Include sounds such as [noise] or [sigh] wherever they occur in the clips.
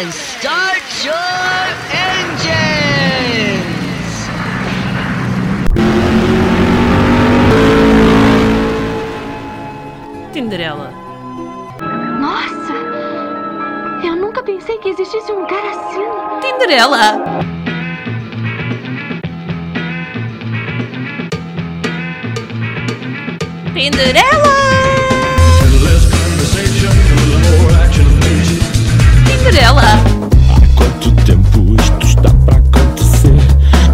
and start your engines! Tinderela. Nossa! Eu nunca pensei que existisse um cara assim. Tinderela! Tinderela! Tinderela! Há quanto tempo isto está para acontecer?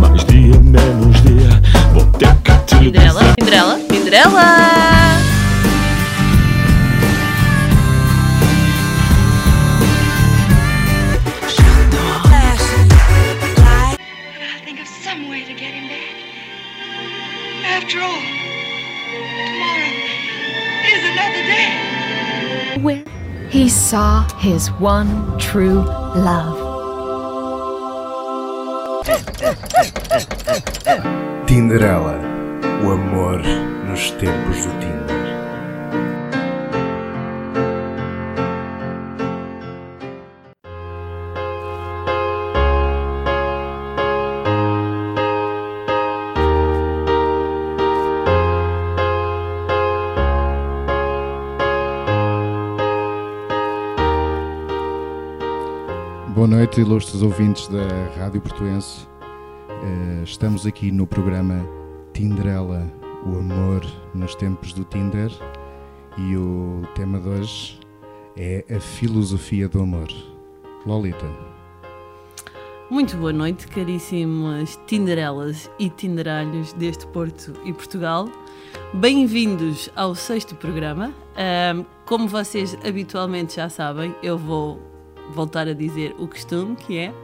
Mais dia, menos dia. Vou ter que te Tinderela, dizer. Tinderela, he saw his one true love. Tinderela, o amor nos tempos do noite, ilustres ouvintes da Rádio Portuense. Eh, Estamos aqui no programa Tinderela, o amor nos tempos do Tinder. E o tema de hoje é a filosofia do amor. Lolita, Muito boa noite, caríssimas Tinderelas e Tinderalhos deste Porto e Portugal. Bem-vindos ao sexto programa. Ahm, como vocês habitualmente já sabem, eu vou voltar a dizer o costume, que é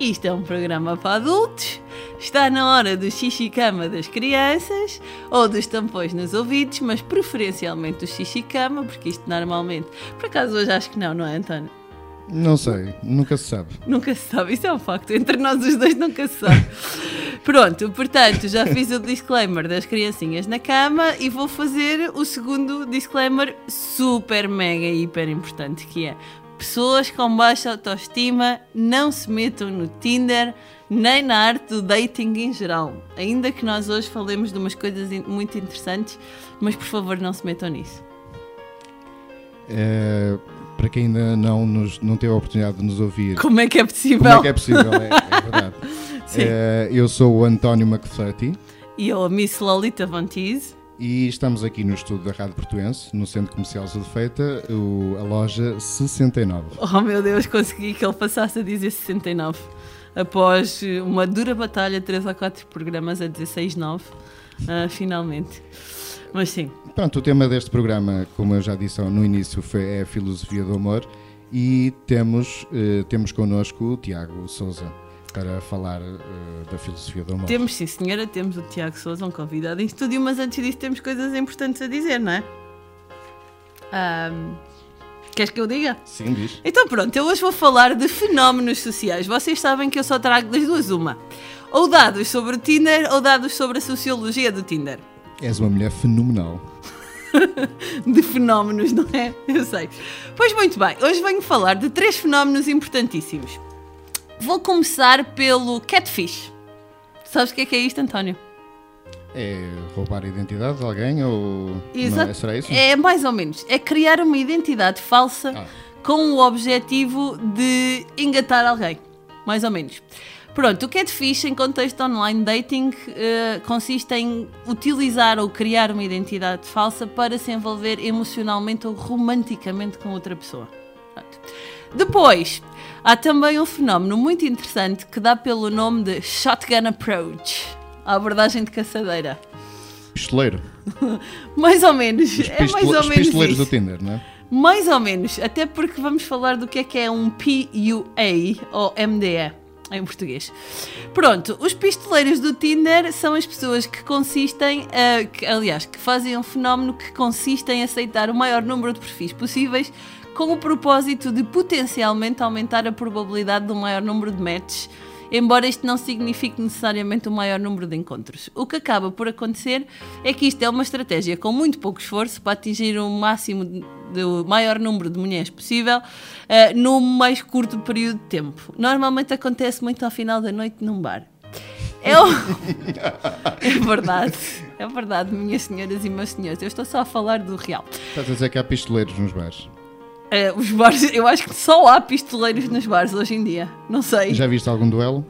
isto é um programa para adultos, está na hora do xixi-cama das crianças ou dos tampões nos ouvidos, mas preferencialmente do xixi-cama, porque isto normalmente... Por acaso hoje acho que não, não é, António? não sei, nunca se sabe. Nunca se sabe, isso é um facto. Entre nós os dois nunca se sabe. [laughs] Pronto, portanto, já fiz o disclaimer das criancinhas na cama e vou fazer o segundo disclaimer super, mega, hiper importante, que é pessoas com baixa autoestima não se metam no Tinder nem na arte do dating em geral. Ainda que nós hoje falemos de umas coisas muito interessantes, mas por favor não se metam nisso. Eh, para quem ainda não, nos, não teve a oportunidade de nos ouvir, Como é que é possível? como é que é possível? É, é verdade. [laughs] Eh, eu sou o António McFlurty. E eu, a Miss Lolita Vantiz. E estamos aqui no estúdio da Rádio Portuense, no Centro Comercial Sul de Feita, o- a loja 69. Oh meu Deus, consegui que ele passasse a dizer 69. Após eh, uma dura batalha, 3 ou 4 programas a 16,9. ah, finalmente. Mas sim, Pronto, o tema deste programa, como eu já disse no início, foi, é a filosofia do amor e temos, eh, temos connosco o Tiago Souza para falar eh, da filosofia do amor. temos sim senhora, temos o Tiago Souza, um convidado em estúdio, mas antes disso temos coisas importantes a dizer, não é? Ahm, queres que eu diga? Sim, diz. Então pronto, eu hoje vou falar de fenómenos sociais. Vocês sabem que eu só trago das duas uma. Ou dados sobre o Tinder ou dados sobre a sociologia do Tinder. És uma mulher fenomenal. [laughs] de fenómenos, não é? Eu sei. Pois muito bem, hoje venho falar de três fenómenos importantíssimos. Vou começar pelo catfish. Sabes o que é que é isto, António? É roubar a identidade de alguém ou. Não, Exato. é, será isso? É mais ou menos. É criar uma identidade falsa Ah. com o objetivo de engatar alguém. Mais ou menos. Pronto, o catfish em contexto online dating eh, consiste em utilizar ou criar uma identidade falsa para se envolver emocionalmente ou romanticamente com outra pessoa. Pronto. Depois, há também um fenómeno muito interessante que dá pelo nome de Shotgun Approach a abordagem de caçadeira. Pistoleiro. [laughs] Mais ou menos. Os, é mais ou os menos pistoleiros isso. do Tinder, não é? Mais ou menos, até porque vamos falar do que é que é um PUA ou MDE em português. Pronto, os pistoleiros do Tinder são as pessoas que consistem, ah, que, aliás, que fazem um fenómeno que consiste em aceitar o maior número de perfis possíveis com o propósito de potencialmente aumentar a probabilidade de um maior número de matches embora isto não signifique necessariamente o maior número de encontros. O que acaba por acontecer é que isto é uma estratégia com muito pouco esforço para atingir o máximo do maior número de mulheres possível eh, no mais curto período de tempo. Normalmente acontece muito ao final da noite num bar. É, o... [laughs] é verdade, é verdade, minhas senhoras e meus senhores. Eu estou só a falar do real. Estás a dizer que há pistoleiros nos bares. Eh, os bares, [laughs] eu acho que só há pistoleiros nos bares hoje em dia. Não sei. Já viste algum duelo?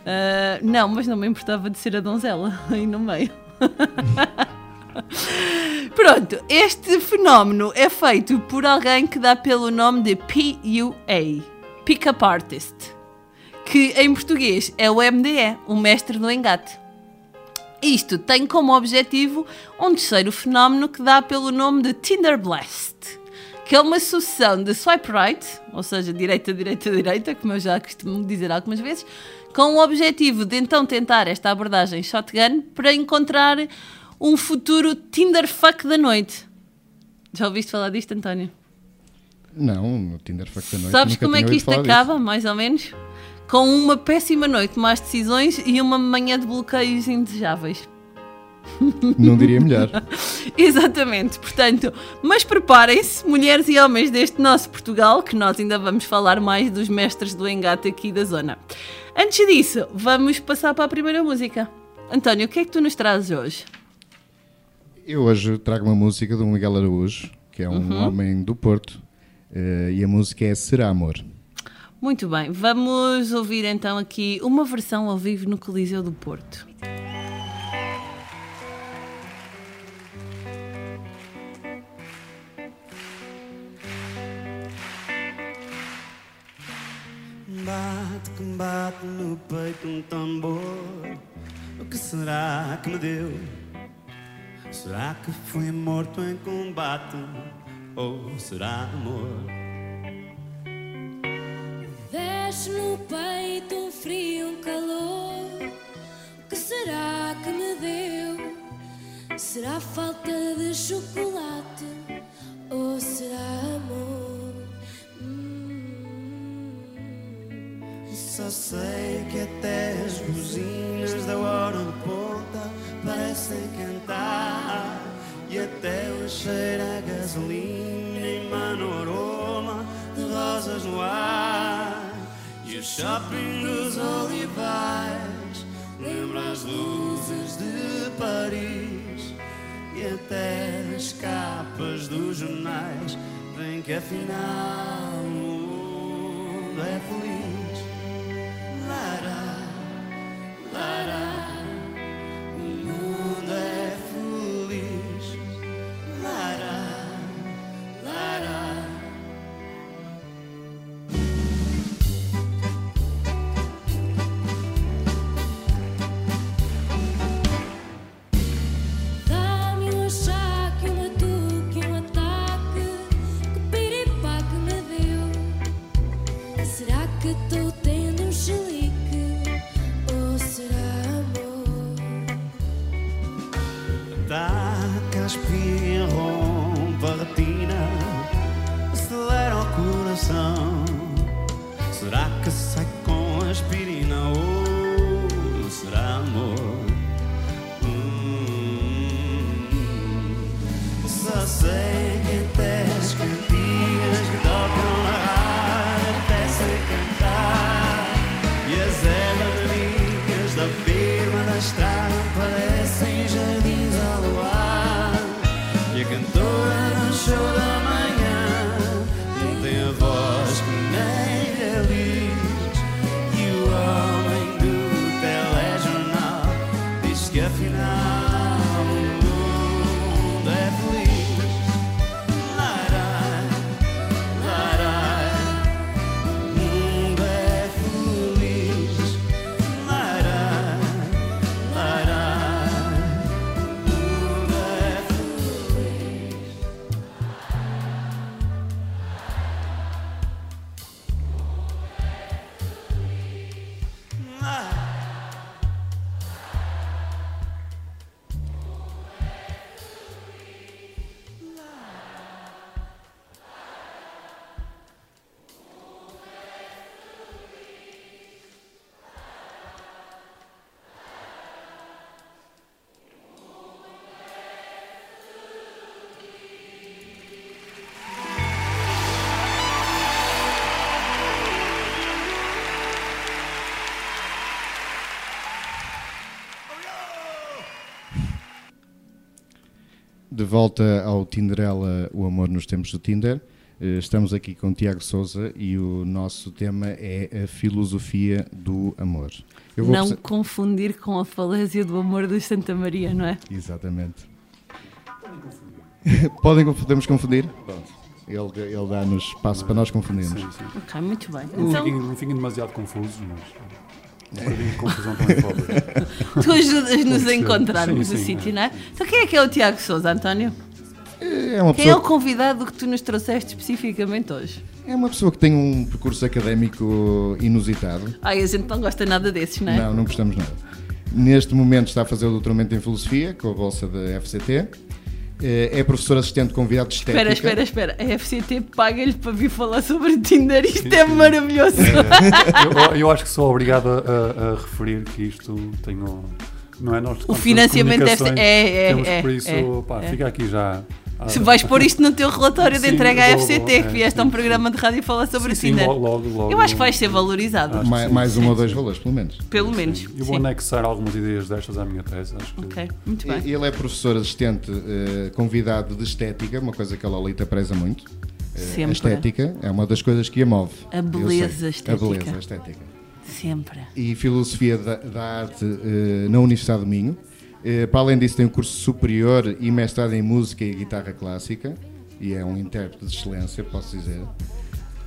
Uh, não, mas não me importava de ser a donzela [laughs] aí no meio. [laughs] Pronto, este fenómeno é feito por alguém que dá pelo nome de PUA, Pickup Artist, que em português é o MDE, o mestre do engate. Isto tem como objetivo um terceiro fenómeno que dá pelo nome de Tinder Blast, que é uma sucessão de swipe right, ou seja, direita, direita, direita, como eu já costumo dizer algumas vezes, com o objetivo de então tentar esta abordagem shotgun para encontrar um futuro Tinder fuck da noite. Já ouviste falar disto, António? Não, no Tinder Fuck da Noite. Sabes como é que isto acaba, mais ou menos? Com uma péssima noite, más decisões e uma manhã de bloqueios indesejáveis. [laughs] Não diria melhor. [laughs] Exatamente, portanto, mas preparem-se, mulheres e homens deste nosso Portugal, que nós ainda vamos falar mais dos mestres do engate aqui da zona. Antes disso, vamos passar para a primeira música. António, o que é que tu nos trazes hoje? Eu hoje trago uma música do Miguel Araújo, que é um Uhum. homem do Porto, eh, e a música é Será Amor. Muito bem, vamos ouvir então aqui uma versão ao vivo no Coliseu do Porto. Bate que bate no peito um tambor. O que será que me deu? Será que fui morto em combate? Ou será amor? Desce no peito um frio, um calor. O que será que me deu? Será falta de chocolate ou será amor? Só sei que até as buzinas da hora de ponta parecem cantar. E até o cheiro a gasolina emana o aroma de rosas no ar. E o shopping dos olivais lembra as luzes de Paris. E até as capas dos jornais vem que afinal o mundo é feliz. Lara, volta ao Tinderela, o amor nos tempos do Tinder. Eh, Estamos aqui com Tiago Souza e o nosso tema é a filosofia do amor. Eu vou Não confundir com a falésia do amor de Santa Maria, não é? Exatamente. [laughs] Podem, conf- podemos confundir? Pronto. Ele, ele dá-nos espaço para nós confundirmos. Sim, sim. Ok, muito bem. Não, Então, fiquem demasiado confusos, mas de confusão também [laughs] tu ajudas-nos a encontrarmos Sim, o sim, sítio, não é? Então, quem é que é o Tiago Souza, António? É uma, Quem é o pessoa, convidado que tu nos trouxeste especificamente hoje? é uma pessoa que tem um percurso académico inusitado. Ai, a gente não gosta nada desses, não é? Não, não gostamos nada. Neste momento está a fazer o doutoramento em Filosofia com a bolsa da FCT. Eh, É professor assistente convidado de estética. Espera, espera, espera. A FCT paga-lhe para vir falar sobre Tinder. Isto é maravilhoso. Eu, eu acho que sou obrigado a, a- a referir que isto tem o. Não é nós O financiamento deve ser- comunicações, é, é, temos é, por isso, é, pá, é. fica aqui já. Ah, Se vais pôr isto no teu relatório de Sim, entrega à FCT, que é, vieste a um programa de rádio falar sobre sim, sim, Tinder. logo, logo, logo. Eu acho que vais ser valorizado. Mais, sim, mais um ou dois valores, pelo menos. Pelo menos. Eu vou sim. anexar algumas ideias destas à minha tese. Acho que Ok, muito bem. Ele é professor assistente eh, convidado de estética, uma coisa que a Lolita preza muito. Eh, Sempre. A estética é uma das coisas que a move. A beleza estética. A beleza estética. Sempre. E filosofia da, da arte eh, na Universidade do Minho. Eh, para além disso, tem um curso superior e mestrado em música e guitarra clássica. E é um intérprete de excelência, posso dizer.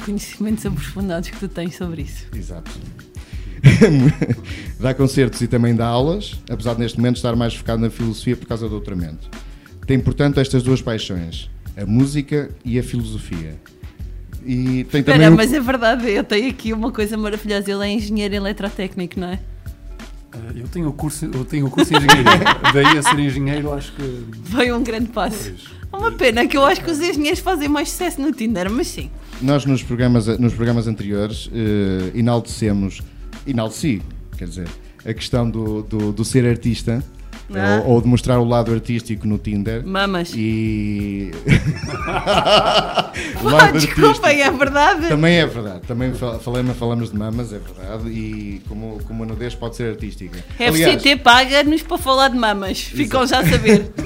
Conhecimentos aprofundados que tu tens sobre isso. Exato. [laughs] dá concertos e também dá aulas, apesar de neste momento estar mais focado na filosofia por causa do doutoramento. Tem, portanto, estas duas paixões, a música e a filosofia. E tem também Espera, um- mas é verdade, eu tenho aqui uma coisa maravilhosa. Ele é engenheiro eletrotécnico, não é? Eh, eu tenho o curso, eu tenho o curso de engenharia. [laughs] Daí a ser engenheiro, acho que. Foi um grande passo. Pois. Uma pena que eu acho que os engenheiros fazem mais sucesso no Tinder, mas sim. Nós nos programas, nos programas anteriores eh, enaltecemos, enalteci, quer dizer, a questão do, do, do ser artista Ah. ou, ou de mostrar o lado artístico no Tinder. Mamas. E. [laughs] [laughs] [laughs] Lado desculpem, artístico. é verdade. Também é verdade, também fa- falamos, falamos de mamas, é verdade, e como, como a nudez pode ser artística. Aliás, FCT paga-nos para falar de mamas. Ficam já a saber. [laughs]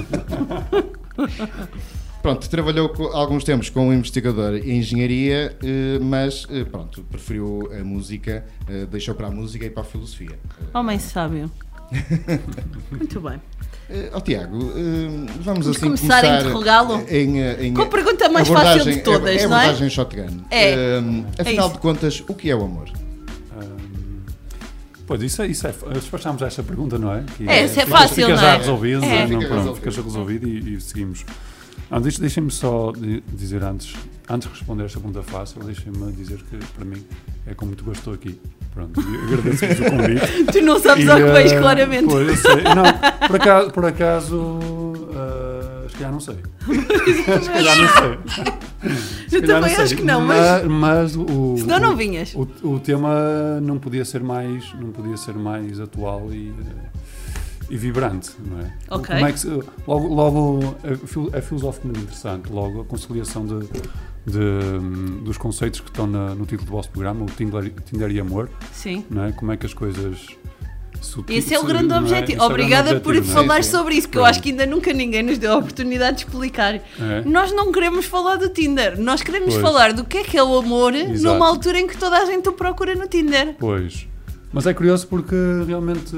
Pronto, trabalhou alguns tempos como investigador em engenharia, eh, mas eh, pronto, preferiu a música, eh, deixou para a música e para a filosofia. Homem sábio. [laughs] Muito bem. Eh, Ó Tiago, eh, vamos, Vamos assim começar a interrogá-lo? em, eh, em Com a pergunta mais fácil de todas, é, não é? abordagem shotgun. É. Eh, afinal isso. de contas, o que é o amor? Pois, isso é, isso é. Despachámos esta pergunta, não é? Que É, isso é fácil, fica não já é? resolvido, É. não, Fica pronto, resolvido. fica já resolvido e, e seguimos. Ah, Deixem-me só di- dizer antes, antes de responder esta pergunta fácil, deixem-me dizer que para mim é com muito gosto estou aqui. Pronto, agradeço-vos o convite. [laughs] Tu não sabes E, ao que vais, claramente. Pois, eu sei. Não, por acaso, por acaso acho que já não sei. [laughs] que já não sei. Eu Se calhar também sei. acho que não, mas. mas o, Senão não o- vinhas. O, o tema não podia ser mais, não podia ser mais atual e, eh, e vibrante, não é? Ok. Como é que se- logo, logo é, é filosoficamente interessante, logo a conciliação de, de, dos conceitos que estão na- no título do vosso programa, o Tinder, Tinder e amor, Sim. não é? Como é que as coisas Esse é o grande é? objetivo. É grande Obrigada por objetivo, não é? falar sim. sobre isso, que eu Pronto. acho que ainda nunca ninguém nos deu a oportunidade de explicar. É. Nós não queremos falar do Tinder, nós queremos Pois. falar do que é que é o amor Exato. numa altura em que toda a gente o procura no Tinder. Pois. Mas é curioso porque realmente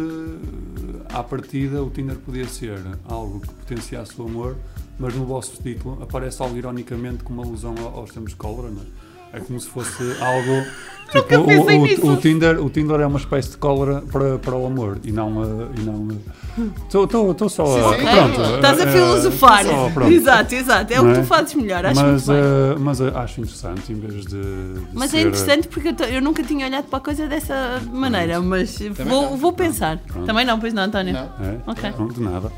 à partida o Tinder podia ser algo que potenciasse o amor, mas no vosso título aparece algo ironicamente com uma alusão ao- aos tempos de cólera, não é? É como se fosse algo. [laughs] Tipo, o, pensei o- nisso. o Tinder, o Tinder é uma espécie de cólera para, para o amor e não. eh, e não Estou só a. Ok? Pronto, Estás a eh, filosofar. só, pronto. exato, exato. É o que é? tu fazes melhor, acho mas, muito bem. eh, mas acho interessante em vez de. de Mas ser, é interessante porque eu, to- eu nunca tinha olhado para a coisa dessa maneira, mas vou, não. vou pensar. Pronto. Também não, pois não, António? Não. É? Ok. Não, de nada.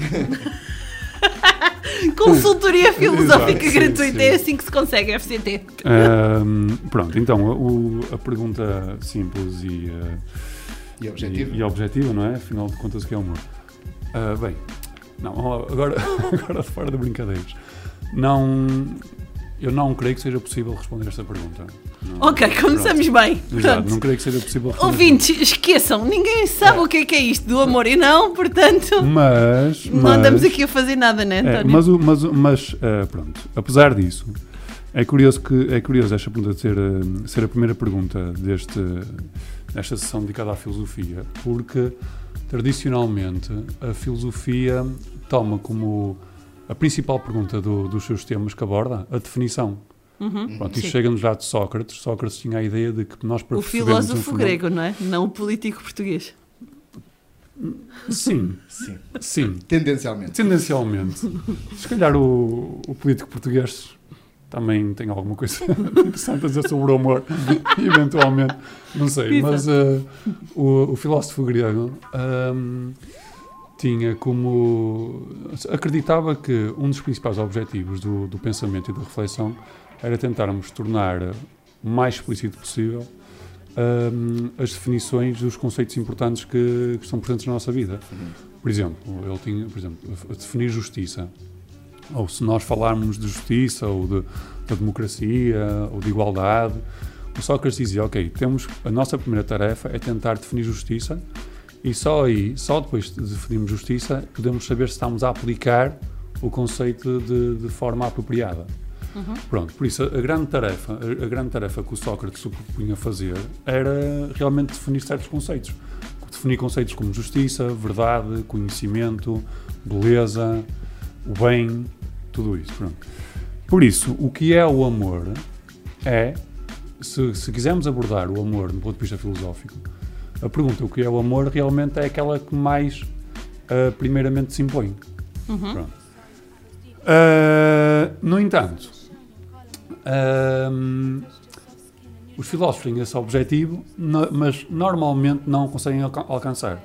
[laughs] [laughs] Consultoria filosófica Exato, sim, gratuita, sim. é assim que se consegue, FCT. Ahm, pronto, então o- a pergunta simples e, eh, E objetivo? e, e objetiva, não é? Afinal de contas, o que é o amor? Ah, bem, não, agora, [laughs] agora fora de brincadeiras. Não, Eu não creio que seja possível responder esta pergunta. Não- Ok, começamos bem. Exato, Portanto, não creio que seja possível responder. ouvintes, esqueçam, ninguém sabe o que é que é isto do amor e não, portanto, Mas, não mas- andamos aqui a fazer nada, né, É, António? mas, o- mas, o- mas eh, pronto, apesar disso, é curioso que é curioso esta pergunta ser, eh, ser a primeira pergunta deste, desta sessão dedicada à filosofia, porque tradicionalmente a filosofia toma como a principal pergunta do- dos seus temas que aborda a definição. Uhum, Pronto, isto chega-nos já de Sócrates. Sócrates tinha a ideia de que nós para O um filósofo fenómeno- grego, não é? Não o político português. Sim, Sim. sim. Tendencialmente. Tendencialmente. Se calhar o, o político português também tem alguma coisa [laughs] interessante a dizer sobre o amor, [laughs] eventualmente. Não sei, mas uh, o, o filósofo grego um, tinha como. acreditava que um dos principais objetivos do, do pensamento e da reflexão era tentarmos tornar o mais explícito possível um, as definições dos conceitos importantes que, que estão presentes na nossa vida. Por exemplo, ele tinha, por exemplo, definir justiça. Ou se nós falarmos de justiça, ou de, da democracia, ou de igualdade, o Sócrates dizia, ok, temos, a nossa primeira tarefa é tentar definir justiça, e só aí, só depois de definirmos justiça, podemos saber se estamos a aplicar o conceito de, de forma apropriada. Pronto, por isso a, a grande tarefa, a, a grande tarefa que o Sócrates se propunha fazer era realmente definir certos conceitos. Definir conceitos como justiça, verdade, conhecimento, beleza, o bem, tudo isso. Pronto. Por isso, o que é o amor é, se, se quisermos abordar o amor do ponto de vista filosófico, a pergunta o que é o amor realmente é aquela que mais ah, primeiramente se impõe. Pronto. Ah, no entanto, ahm, os filósofos têm esse objetivo, no- mas normalmente não conseguem alca- alcançar.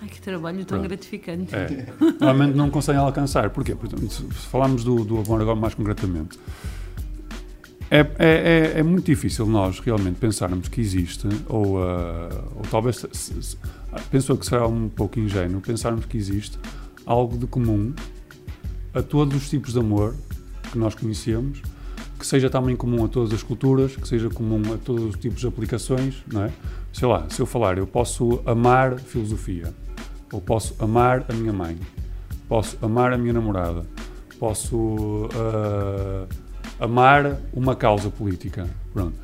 Ai, que trabalho tão Pronto. gratificante. É, normalmente não conseguem alcançar. Porquê? Se falarmos do, do amor agora mais concretamente, é, é, é, é muito difícil nós realmente pensarmos que existe, ou, ah, ou talvez, se- se- se- penso que será um pouco ingênuo, pensarmos que existe algo de comum a todos os tipos de amor que nós conhecemos, que seja também comum a todas as culturas, que seja comum a todos os tipos de aplicações, não é? Sei lá, se eu falar, eu posso amar filosofia, ou posso amar a minha mãe, posso amar a minha namorada, posso ah, amar uma causa política, pronto.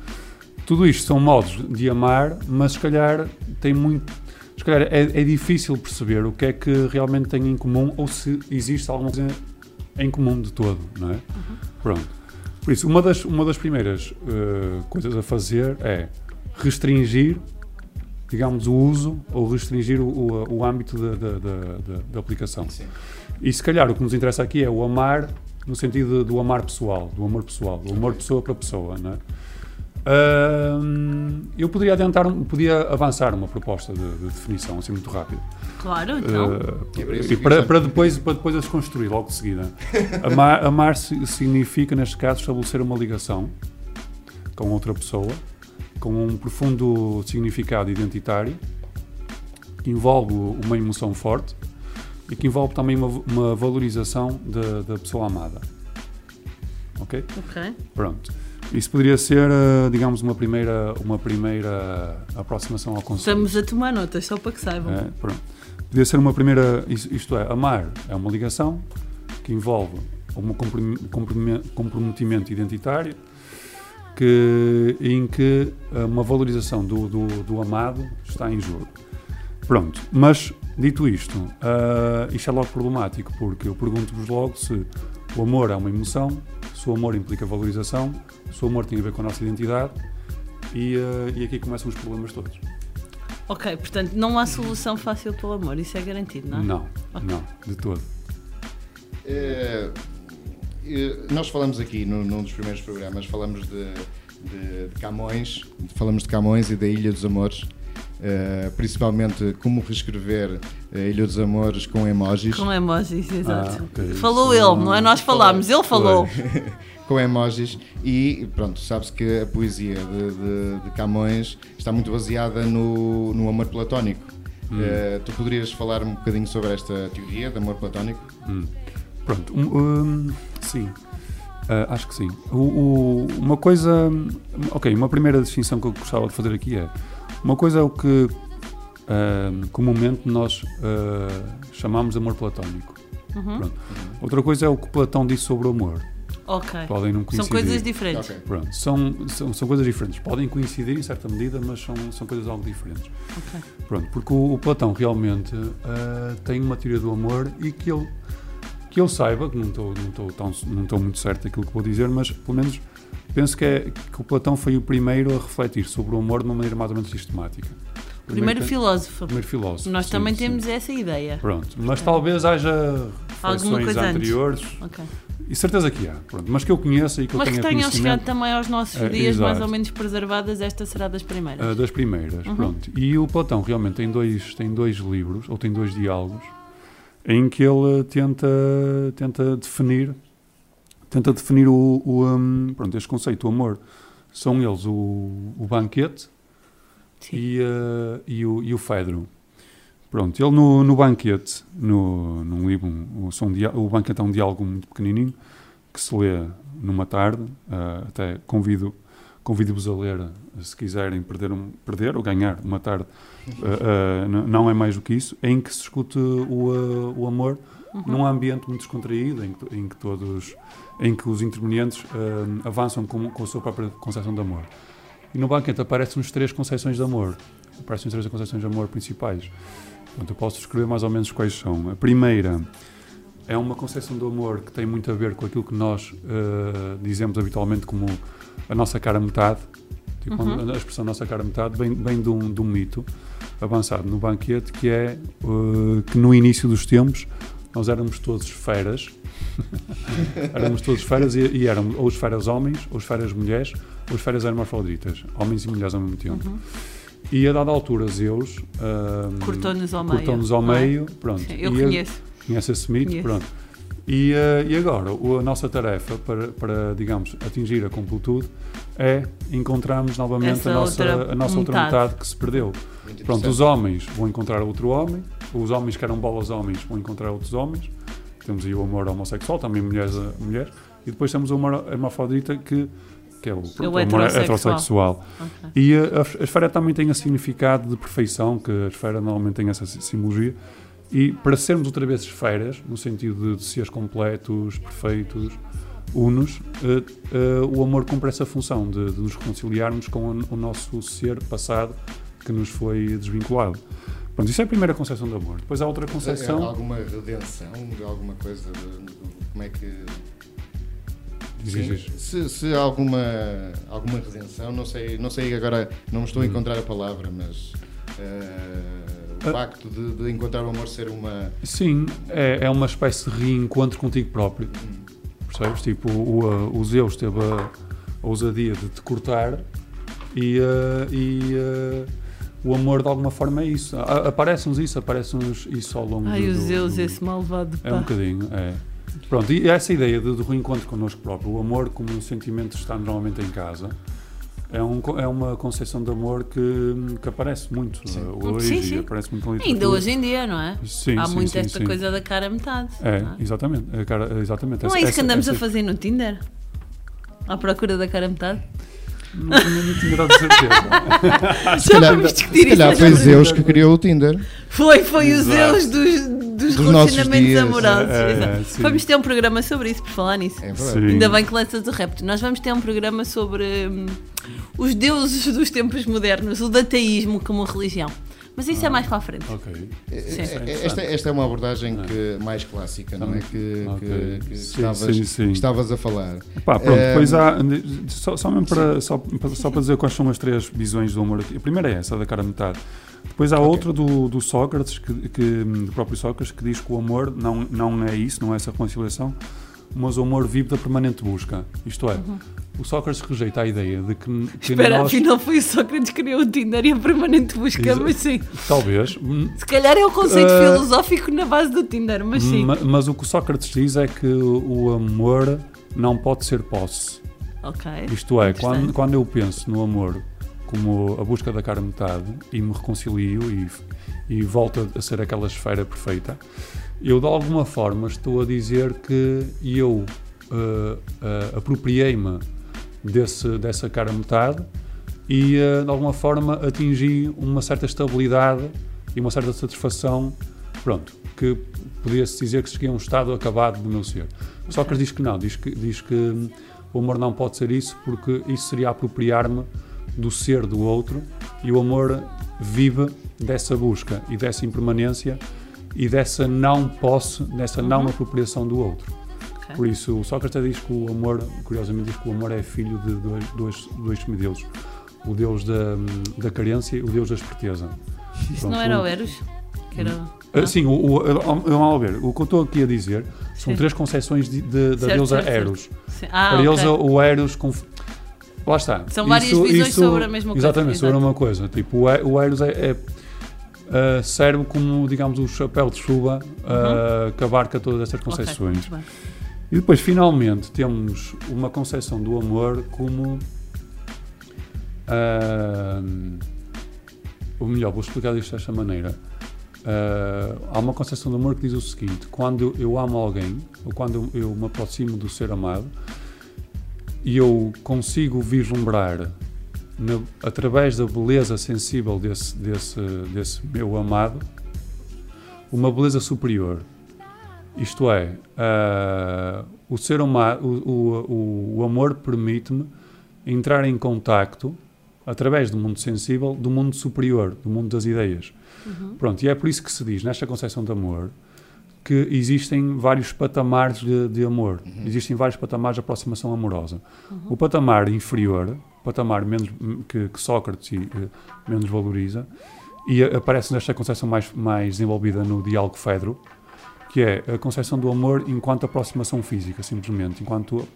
Tudo isto são modos de amar, mas se calhar tem muito. Se calhar é, é difícil perceber o que é que realmente tem em comum ou se existe alguma coisa em comum de todo, não é? Pronto. Por isso, uma das, uma das primeiras eh, coisas a fazer é restringir, digamos, o uso ou restringir o, o, o âmbito da, da, da- da- da aplicação. E se calhar o que nos interessa aqui é o amar no sentido do amar pessoal, do amor pessoal, do amor pessoa para pessoa, não é? Eu poderia adiantar, podia avançar uma proposta de, de definição assim muito rápida. Claro, então. Uh, e para, para, depois, para depois a desconstruir logo de seguida. Amar, amar si- significa, neste caso, estabelecer uma ligação com outra pessoa, com um profundo significado identitário, que envolve uma emoção forte e que envolve também uma, uma valorização da, da pessoa amada. Ok? Ok. Pronto. Isso poderia ser, uh, digamos, uma primeira, uma primeira aproximação ao conceito. Estamos a tomar notas, só para que saibam. É, pronto. Podia ser uma primeira, is- isto é, amar é uma ligação que envolve um comprom- comprom- comprometimento identitário que, em que eh, uma valorização do, do, do amado está em jogo. Pronto, mas dito isto, ah, isto é logo problemático porque eu pergunto-vos logo se o amor é uma emoção, se o amor implica valorização, se o amor tem a ver com a nossa identidade e, ah, e aqui começam os problemas todos. Ok, portanto, não há solução fácil para o amor, isso é garantido, não é? Não, não, de todo. Eh, eh, nós falamos aqui no, num dos primeiros programas, falamos de, de- de Camões, falamos de Camões e da Ilha dos Amores, eh, principalmente como reescrever a Ilha dos Amores com emojis. Com emojis, exato. Ah, ok. Falou ele, não é nós falámos, ele falou. [laughs] com emojis e pronto, sabe-se que a poesia de, de- de Camões está muito baseada no, no amor platónico. Hum. Eh, tu poderias falar um bocadinho sobre esta teoria de amor platónico? Pronto, um, um, sim. Ah, acho que sim. O- o- uma coisa. Ok, uma primeira distinção que eu gostava de fazer aqui é. Uma coisa é o que ah, comumente nós ah, chamamos de amor platónico. Uhum. Outra coisa é o que Platão disse sobre o amor. Ok. Podem não São coincidir. coisas diferentes. Ok. Pronto, são, são, são coisas diferentes. Podem coincidir em certa medida, mas são, são coisas algo diferentes. Ok. Pronto, porque o, o Platão realmente ah, tem uma teoria do amor e que ele, que eu saiba, que não estou não estou tão- não estou muito certo daquilo que vou dizer, mas pelo menos penso que, é, que o Platão foi o primeiro a refletir sobre o amor de uma maneira mais ou menos sistemática. Primeiro tem- filósofo. primeiro filósofo. Nós sim, também sim. temos essa ideia. Pronto, mas talvez haja reflexões anteriores, Ok. e certeza que há, pronto, mas que eu conheça e que eu Mas que tenha tenham chegado também aos nossos É, dias mais exato. ou menos preservadas, esta será das primeiras. Ah, das primeiras, Uhum. pronto. E o Platão realmente tem dois, tem dois livros, ou tem dois diálogos, em que ele tenta, tenta definir tenta definir o, o, um, pronto, este conceito, o amor. São eles o, o banquete e, ah, e, o, e o Fedro. Pronto, ele no, no banquete, no, num livro, um, dia- o banquete é um diálogo muito pequenininho, que se lê numa tarde, ah, até convido convido-vos a ler, se quiserem perder, um, perder ou ganhar uma tarde, ah, n- não é mais do que isso, em que se discute o, o amor num ambiente muito descontraído, em que, em que todos, em que os intervenientes ah, avançam com, com a sua própria concepção de amor. E no banquete aparecem-nos três concepções de amor, aparecem três concepções de amor principais. Portanto, eu posso descrever mais ou menos quais são. A primeira é uma concepção do amor que tem muito a ver com aquilo que nós eh, dizemos habitualmente como a nossa cara metade. Tipo, Uhum. A expressão nossa cara metade vem, vem de, um, de um mito avançado no banquete que é eh, que no início dos tempos nós éramos todos feras. [laughs] éramos todos feras e, e éramos ou os feras homens, ou os feras mulheres, ou os feras hermafroditas, homens e mulheres ao mesmo tempo. E a dada altura, Zeus ah, Cortou-nos ao meio, cortou-nos ao é? meio, pronto. Sim, eu E a- conheço. Conhece esse mito? Conheço. Pronto. E, eh, e agora, a nossa tarefa para, para, digamos, atingir a completude é encontrarmos novamente Essa a nossa, outra a nossa outra metade. que se perdeu. Pronto, os homens vão encontrar outro homem, os homens que eram bolas homens vão encontrar outros homens. Temos aí o amor homossexual, também mulheres a mulheres. E depois temos o amor hermafrodita, que, que é o, pronto, o amor heterossexual. heterossexual. Ok. E a, a, a esfera também tem esse significado de perfeição, que a esfera normalmente tem essa si- simbologia. E para sermos outra vez esferas, no sentido de, de seres completos, perfeitos, unos, eh, eh, o amor cumpre essa função de, de nos reconciliarmos com o, o nosso ser passado que nos foi desvinculado. Pronto, isso é a primeira concepção do amor. Depois há outra É concepção. alguma redenção de alguma coisa? de- como é que. Sim. Se, se há alguma, alguma redenção, não sei, não sei agora, não me estou a Hum. encontrar a palavra, mas eh, o Ah. facto de, de encontrar o amor ser uma. Sim, é, é uma espécie de reencontro contigo próprio. Percebes? Tipo, o, uh, o Zeus teve a, a ousadia de te cortar e, uh, e uh, o amor de alguma forma é isso. A- Aparece-nos isso, aparece-nos isso ao longo Ai, do, o do- Zeus, do- esse malvado É um pá. bocadinho, é. Pronto, e essa ideia de, do reencontro connosco próprio, o amor como um sentimento de estar normalmente em casa, é, um, é uma concepção de amor que, que aparece muito uh, hoje, Sim, sim. aparece muito Ainda hoje em dia, não é? Sim, Há sim, muito sim, esta sim. coisa da cara metade. É, não é? exatamente. A cara, exatamente. Não Essa- é isso que andamos essa- a fazer no Tinder? À procura da cara metade? Não tinha, não tinha dado certeza. Se calhar, vamos discutir se calhar foi Zeus que criou o Tinder. Foi, foi o Exato. Zeus dos, dos, Dos relacionamentos dias. amorosos. É, é. Vamos ter um programa sobre isso, por falar nisso. É. Ainda bem que lanças o repto. Nós vamos ter um programa sobre hum, os deuses dos tempos modernos, o dataísmo como religião. Mas isso é mais para a frente. Ok. Sim. Isso é Esta, interessante. esta é uma abordagem É. que, mais clássica, não é? Que, Ok. que- que Sim, estavas, sim, sim. estavas a falar. Pá, pronto, Ehm, depois há. Só, só, mesmo para, só, só para dizer quais são as três visões do amor aqui. A primeira é essa, da cara a metade. Depois há Ok. outra do, do Sócrates, que, que, do próprio Sócrates, que diz que o amor não, não é isso, não é essa reconciliação, mas o amor vive da permanente busca. Isto é, o Sócrates rejeita a ideia de que, que. Espera, nós. afinal foi o Sócrates que criou o Tinder e a permanente busca, mas sim. Talvez. Se calhar é o conceito Ah. filosófico na base do Tinder, mas sim. Ma- Mas o que o Sócrates diz é que o amor não pode ser posse. Ok. Isto é, quando, quando eu penso no amor como a busca da cara metade e me reconcilio e, e volto a ser aquela esfera perfeita, eu de alguma forma estou a dizer que eu eh, eh, apropriei-me desse, dessa cara metade e eh, de alguma forma atingi uma certa estabilidade e uma certa satisfação, pronto, que podia-se dizer que cheguei a um estado acabado do meu ser. Sócrates diz que não, diz que, diz que hum, o amor não pode ser isso porque isso seria apropriar-me do ser do outro e o amor vive dessa busca e dessa impermanência e dessa não posse, dessa não apropriação do outro. Por isso, o Sócrates diz que o amor, curiosamente, diz que o amor é filho de dois, dois, dois semideuses. O deus da, da carência e o deus da esperteza. Isso Pronto, não era o- o Eros? Que era... Ah, sim, o, o, o- vamos ver, o que eu estou aqui a dizer são Sim. três concepções de- de- da Certo, deusa certo. Eros. Ah, Para eles, ok. o Eros. conf- Lá está. São várias visões sobre a mesma coisa, Exatamente, sobre a mesma coisa. Tipo, o, o Eros é, é, ah, serve como, digamos, o chapéu de chuva ah, que abarca todas estas Uhum. Concepções. bem. E depois, finalmente, temos uma concepção do amor como. ah, ou melhor, vou explicar isto desta maneira. Ah, há uma concepção do amor que diz o seguinte: quando eu amo alguém, ou quando eu me aproximo do ser amado, e eu consigo vislumbrar, na- através da beleza sensível desse, desse, desse meu amado, uma beleza superior. Isto é, ah, o ser humano, o, o, o amor permite-me entrar em contacto através do mundo sensível, do mundo superior, do mundo das ideias. Pronto, e é por isso que se diz nesta concepção de amor que existem vários patamares de, de amor, existem vários patamares de aproximação amorosa. O patamar inferior, o patamar menos, que, que Sócrates eh, menos valoriza, e aparece nesta concepção mais, mais desenvolvida no diálogo Fedro, que é a concepção do amor enquanto aproximação física, simplesmente, enquanto,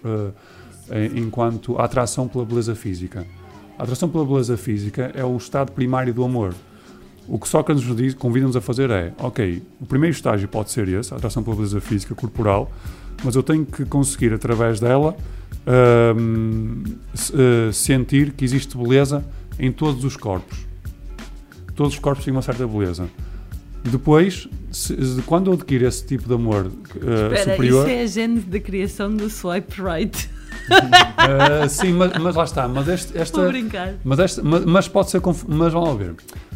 eh, enquanto atração pela beleza física. A atração pela beleza física é o estado primário do amor. O que Sócrates nos diz, convida-nos a fazer é, ok, o primeiro estágio pode ser esse, a atração pela beleza física, corporal, mas eu tenho que conseguir, através dela, se- eh, sentir que existe beleza em todos os corpos. Todos os corpos têm uma certa beleza. Depois, se- quando eu adquiro esse tipo de amor eh, Espera, superior... isso é a gênese da criação do swipe right. Ah, [laughs] sim, mas, mas lá está. Mas este, esta, Vou brincar. mas, esta, mas, mas pode ser. Mas vamos ver.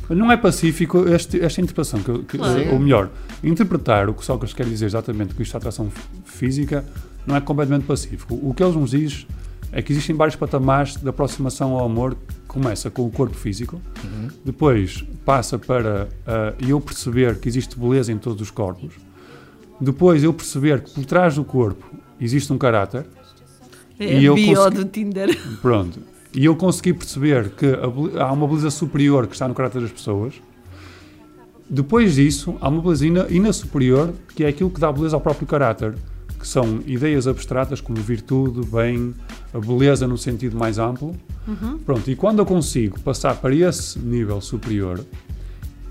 Não é pacífico este, esta interpretação. Que, que- Claro. Ou melhor, interpretar o que Sócrates quer dizer exatamente com isto de atração física não é completamente pacífico. O que ele nos diz é que existem vários patamares de aproximação ao amor. Começa com o corpo físico, depois passa para ah, eu perceber que existe beleza em todos os corpos, depois eu perceber que por trás do corpo existe um caráter. É E eu bio consegui- do Tinder. [laughs] Pronto. E eu consegui perceber que a há uma beleza superior que está no caráter das pessoas. Depois disso, há uma beleza ina, ina superior que é aquilo que dá beleza ao próprio caráter, que são ideias abstratas como virtude, bem, a beleza no sentido mais amplo. Pronto, e quando eu consigo passar para esse nível superior,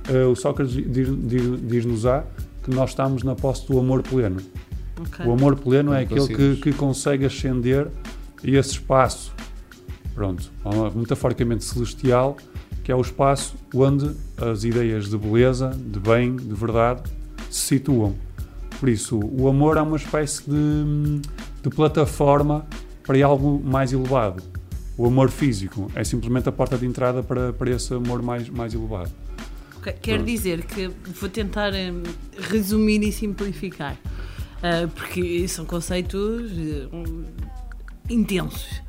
eh, o Sócrates diz- diz- diz-nos-á que nós estamos na posse do amor pleno. Ok. O amor pleno é aquele que, que consegue ascender a esse espaço, pronto, metaforicamente celestial, que é o espaço onde as ideias de beleza, de bem, de verdade se situam. Por isso, o amor é uma espécie de, de plataforma para algo mais elevado. O amor físico é simplesmente a porta de entrada para, para esse amor mais, mais elevado. Ok, Quer Pronto. dizer que vou tentar hum, resumir e simplificar, Ah, porque são conceitos hum, intensos.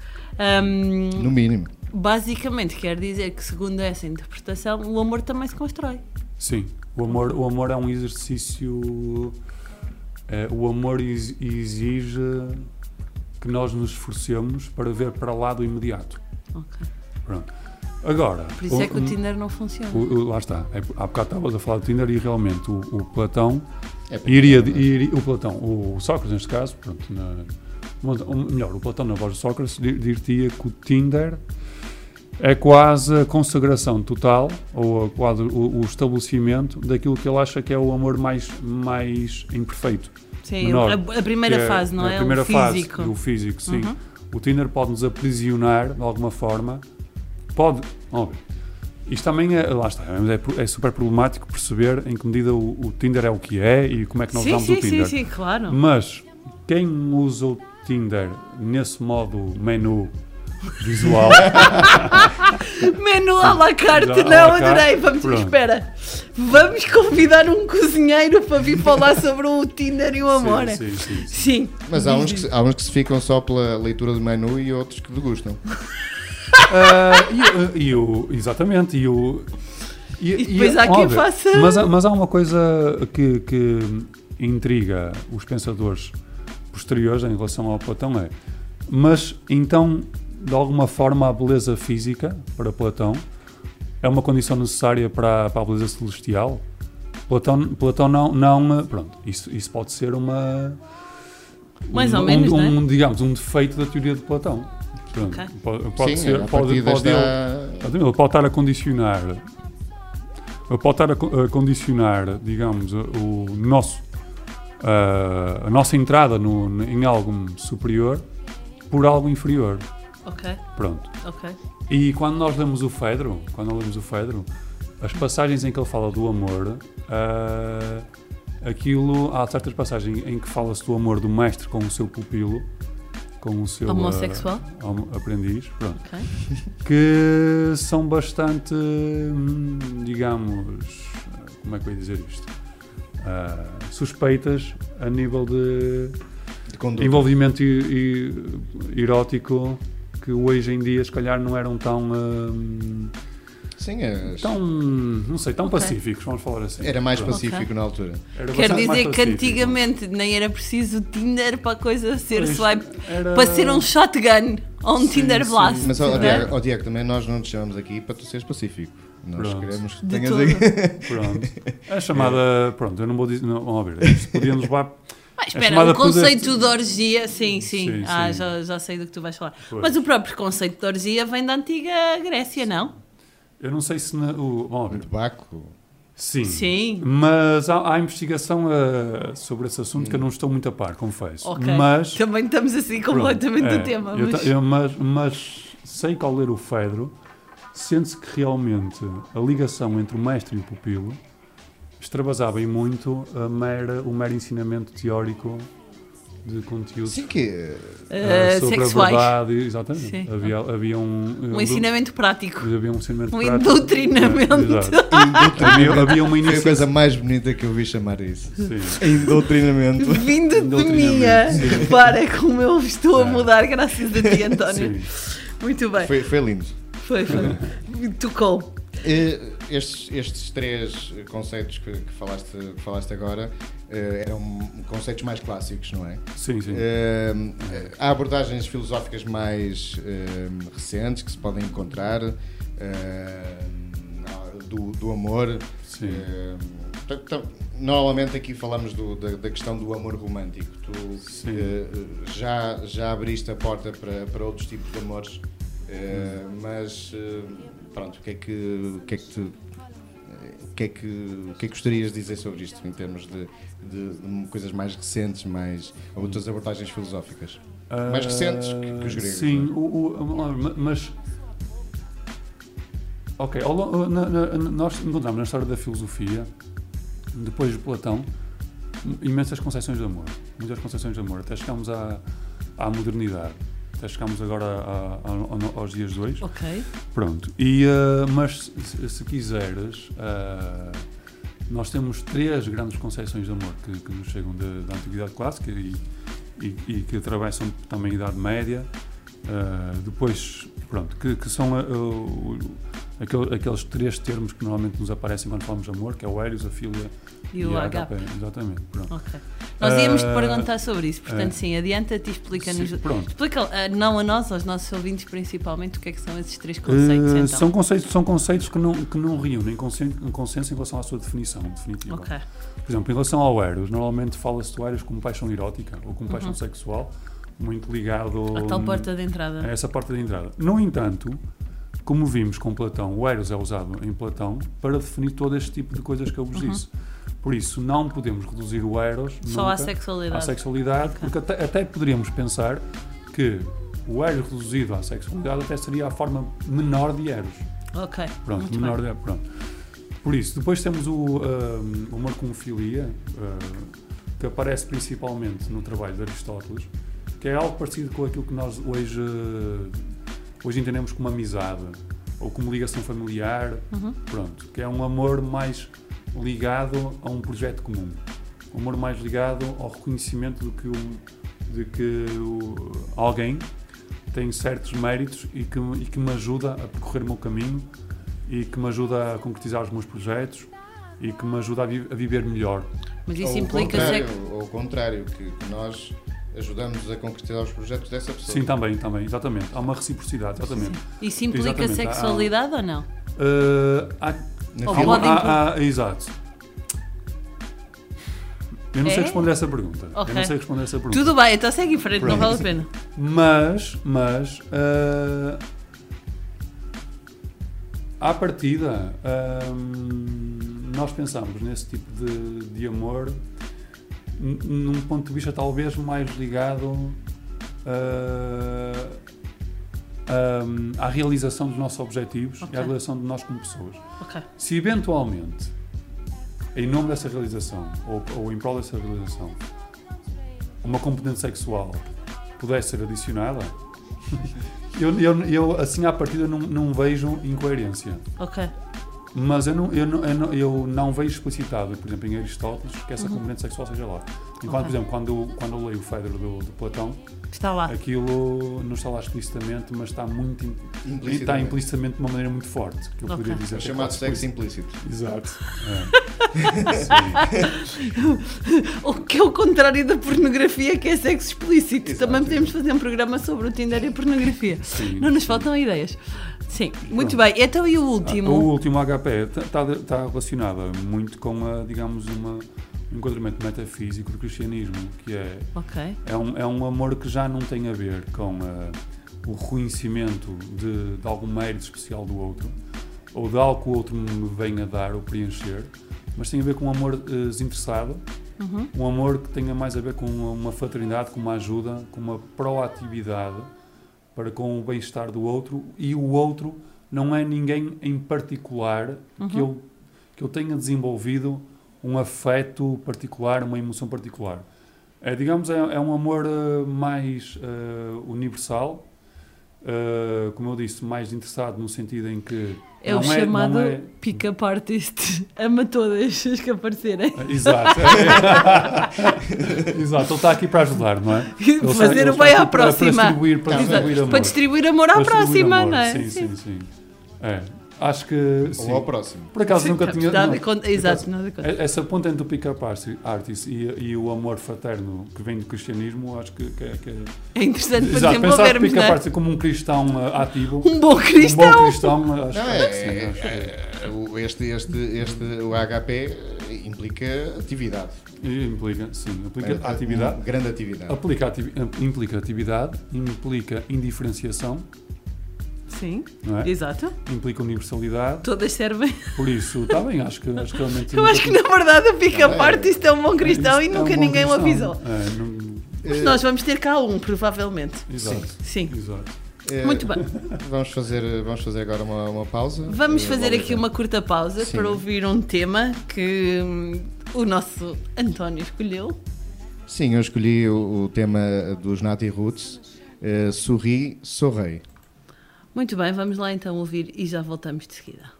Hum, No mínimo. basicamente quer dizer que, segundo essa interpretação, o amor também se constrói. Sim, o amor, o amor é um exercício. Eh, o amor ex- exige que nós nos esforcemos para ver para lá do imediato. Ok. Pronto. Agora. Por isso é que o Tinder não funciona. o- o- lá está. É, há bocado estavas a falar do Tinder e realmente o, o Platão É iria, é? iria- O Platão, o Sócrates neste caso, pronto, na- melhor, o Platão na voz de Sócrates dir- dir-te-ia que o Tinder é quase a consagração total ou a- quase o, o estabelecimento daquilo que ele acha que é o amor mais, mais imperfeito. Sim, menor, a, a primeira é fase, não a é? primeira o físico. fase do físico, sim. Uhum. O Tinder pode nos aprisionar de alguma forma. Pode. Ó, isto também é, lá está, é, é super problemático perceber em que medida o, o Tinder é o que é e como é que nós sim, usamos sim, o Tinder. sim, sim, claro. Mas quem usa o Tinder nesse modo menu visual. [laughs] Menu à la carte, Já, não, la carte, adorei. Vamos, pronto. espera. Vamos convidar um cozinheiro para vir falar sobre o Tinder e o amor. Sim, sim, sim. Sim. Mas há uns, que, se- há uns que se ficam só pela leitura do menu e outros que degustam. Ah, e, o- e o. Exatamente, e o. E depois há quem faça- Mas, há- mas há uma coisa que, que intriga os pensadores posteriores em relação ao Platão é. Mas então, de alguma forma, a beleza física para Platão é uma condição necessária para, para a beleza celestial? Platão, Platão não, não. Pronto, isso, isso pode ser uma. Mais um, ou menos, um, é? um, digamos, um defeito da teoria de Platão. Pronto. Pode, pode Sim, ser, a pode, pode ele, pode estar a condicionar, ele pode estar a, a condicionar, digamos, o nosso, a, a nossa entrada no, em algo superior por algo inferior. Ok, Pronto. ok. E quando nós lemos o Fedro, quando nós lemos o Fedro, as passagens em que ele fala do amor, ah, aquilo, há certas passagens em que fala-se do amor do mestre com o seu pupilo, com o seu Homossexual? homo- aprendiz, pronto, Ok. que são bastante, hum, digamos, como é que eu ia dizer isto? Ah, suspeitas a nível de De envolvimento erótico que hoje em dia se calhar não eram tão hum, Sim, é- tão não sei tão Ok. pacíficos vamos falar assim era mais pacífico na altura. Era Quer dizer que antigamente nem era preciso Tinder para a coisa ser Pois, swipe, era- para ser um shotgun ou um Sim, Tinder sim. blast. Mas, ó? Diego, ó, Diego, também nós não te chamamos aqui para tu seres pacífico. Nós Pronto. queremos que tenhas aqui. pronto [laughs] a chamada pronto eu não vou dizer não, vamos ver podíamos levar espera, chamada o conceito poder- de orgia, sim, sim, Sim, ah, sim. Já, já sei do que tu vais falar. Pois. Mas o próprio conceito de orgia vem da antiga Grécia, não? eu não sei se na, o, ver De Baco. sim Sim. mas há, há investigação ah, sobre esse assunto que eu não estou muito a par confesso Ok. mas Também estamos assim completamente Pronto, do é, tema. eu mas- ta- eu- mas, mas sei que ao ler o Fedro, sente-se que realmente a ligação entre o mestre e o pupilo extravasava e muito a mera, o mero ensinamento teórico de conteúdos Sim, que eh, Uh, sobre a sexuais. verdade. Exatamente. Sim. Havia, havia um, Um ensinamento prático. Havia um ensinamento Um prático. doutrinamento. É, exato. havia, havia uma foi a coisa mais bonita que eu vi chamar isso. Sim. Em doutrinamento. Vindo de Doutrinamento, minha. sim. Para como eu estou a É. mudar, graças a ti, António. Sim. Muito bem. Foi, foi lindo. Foi, foi. [laughs] Tocou. Eh, Estes, estes três conceitos que, que falaste, que falaste agora eh, eram conceitos mais clássicos, não é? Sim, sim. Eh, há abordagens filosóficas mais eh, recentes que se podem encontrar do, do amor. Sim. T- normalmente aqui falamos do- da, da questão do amor romântico. Tu eh, já, já abriste a porta para, para outros tipos de amores, eh, mas eh, pronto, o que é que, o que é que te o que, é que, o que é que gostarias de dizer sobre isto em termos de, de- de coisas mais recentes, mais outras abordagens filosóficas? Mais recentes que, que os gregos. Ah, Sim, é? o, o- ma- mas. Ok, na- na- nós encontramos na história da filosofia, depois de Platão, imensas concepções de amor. Muitas concepções de amor. Até chegamos à, à modernidade. Até chegamos agora a- a- aos dias de hoje. Ok. Pronto. E, ah, mas se, se quiseres, ah, nós temos três grandes concepções de amor que, que nos chegam de- da Antiguidade Clássica e, e- e que atravessam também a Idade Média. Ah, depois, pronto, que, que são aquele- aqueles três termos que normalmente nos aparecem quando falamos de amor, que é o Eros, a Filia E o a agape. agape. Exatamente, pronto. Ok. Nós íamos te Ah, perguntar sobre isso, portanto, é. sim, adianta-te e explica-nos. Explica, ah, não a nós, aos nossos ouvintes principalmente, o que é que são esses três conceitos, Ah, então. são, conceitos, são conceitos que não, que não reúnem consen- um consenso em relação à sua definição definitiva. Ok. Por exemplo, em relação ao Eros, normalmente fala-se do Eros como paixão erótica ou como paixão sexual, muito ligado Uhum. A tal porta de entrada. a essa porta de entrada. No entanto, como vimos com Platão, o Eros é usado em Platão para definir todo este tipo de coisas que eu vos disse. Por isso, não podemos reduzir o Eros Uhum. Só à sexualidade. à sexualidade, porque até, até poderíamos pensar que o Eros reduzido à sexualidade até seria a forma menor de Eros. Ok. Pronto, muito menor bem. de, pronto. Por isso, depois temos o um, o marconfilia, uh, que aparece principalmente no trabalho de Aristóteles, que que é algo parecido com aquilo que nós hoje, hoje entendemos como amizade ou como ligação familiar, Uhum. pronto, que é um amor mais ligado a um projeto comum, um amor mais ligado ao reconhecimento de que, um, de que o- alguém tem certos méritos e que, e que me ajuda a percorrer o meu caminho e que me ajuda a concretizar os meus projetos e que me ajuda a, vi- a viver melhor. Mas isso Ou o implica contrário, o contrário, que, que nós ajudamos a concretizar os projetos dessa pessoa. Sim, também, também, exatamente. Há uma reciprocidade, exatamente. Isso implica Exatamente, há- sexualidade ou não? Uh, há, Ou há pode há- há- exato. Eu não É? sei responder essa pergunta. Ok. Eu não sei responder essa pergunta. Tudo bem, então segue em frente, não Pronto. vale a pena. Mas, mas, uh, à partida, nós pensamos nesse tipo de, de amor num ponto de vista talvez mais ligado uh, um, à realização dos nossos objetivos Ok. e à realização de nós como pessoas. Ok. Se eventualmente, em nome dessa realização, ou, ou em prol dessa realização, uma componente sexual pudesse ser adicionada, [laughs] eu, eu, eu, assim à partida não, não vejo incoerência. Ok. Mas eu não, eu, não, eu, não, eu não vejo explicitado, por exemplo, em Aristóteles, que essa Uhum. componente sexual seja lá. Enquanto, Ok. por exemplo, quando, eu- quando eu leio o Fedro do, do Platão, Está lá. aquilo não está lá explicitamente, mas está muito im- Implicitamente. está implicitamente de uma maneira muito forte. Que eu Ok. poderia dizer É que chamado sexo explícito. implícito. Exato. É. [laughs] O que é o contrário da pornografia, que é sexo explícito. Exato, Também podemos fazer um programa sobre o Tinder e a pornografia. Sim, não nos sim. faltam ideias. Sim, muito Pronto. bem. Então e o último? O último HP está, está relacionado muito com, a, digamos, uma, um enquadramento metafísico do cristianismo, que é, Ok. é, um, é um amor que já não tem a ver com a- o reconhecimento de, de algum mérito especial do outro, ou de algo que o outro me venha dar ou preencher, mas tem a ver com um amor eh, desinteressado, Uhum. um amor que tenha mais a ver com uma, fraternidade, com uma ajuda, com uma proatividade para com o bem-estar do outro e o outro não é ninguém em particular que, eu, que eu tenha desenvolvido um afeto particular, uma emoção particular. É, digamos, é, é um amor eh, mais eh, universal, eh, como eu disse, mais interessado no sentido em que É o chamado não é- pick-up artist. [laughs] Ama todas as que aparecerem. Exato. [laughs] Exato, ele está aqui para ajudar, não é? [laughs] Ele Fazer o bem à próxima. Para distribuir, para distribuir amor. Para distribuir amor à próxima, amor, não é? Sim, sim, sim. É, acho que. Sim. Ou ao próximo. Por acaso Sim, nunca tinha. não, por exato, nada contra. e- Essa ponta entre o pick-up arti- artist e, e o amor fraterno que vem do cristianismo, acho que, que, é- que é. É interessante para Exato, pensar desenvolvermos, pick-up é? artist como um cristão uh, ativo. Um bom Um cristão. bom cristão, acho, Não, acho é, que sim. é- acho que- é- o- este, este, este, o HP implica atividade. implica, sim, implica É- é atividade. grande atividade. Aplica ativi- implica atividade, implica indiferenciação, Sim, não é? exato. implica universalidade. Todas servem. Por isso, está bem, acho que, acho que realmente. Eu acho que na verdade pick-up É. artist é um bom cristão e Isto é um nunca bom ninguém o avisou. É, não- Mas nós vamos ter cá um, provavelmente. Exato. Sim. Exato. É, Muito bem. Vamos fazer, vamos fazer agora uma, uma pausa. Vamos Eh, fazer aqui uma curta pausa Sim. para ouvir um tema que hum, o nosso António escolheu. Sim, eu escolhi o, o tema dos Nati Roots. eh, Sorri, sorrei. Muito bem, vamos lá então ouvir e já voltamos de seguida.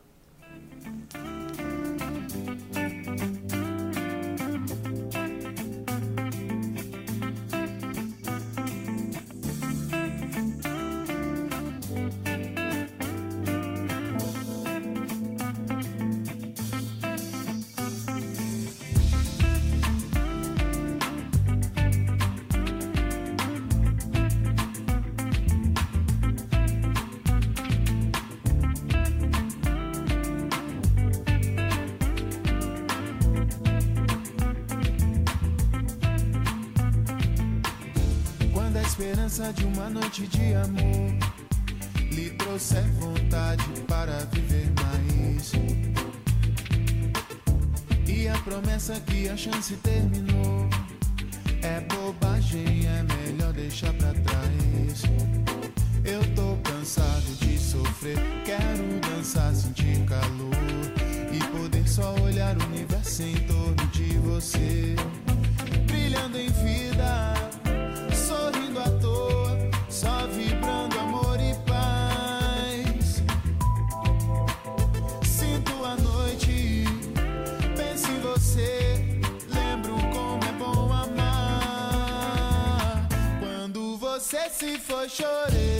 De uma noite de amor. Lhe trouxer vontade para viver mais. E a promessa que a chance terminou. É bobagem, é melhor deixar pra trás. Eu tô cansado de sofrer, quero dançar, sentir calor. E poder só olhar o universo em torno de você, brilhando em vida você se foi,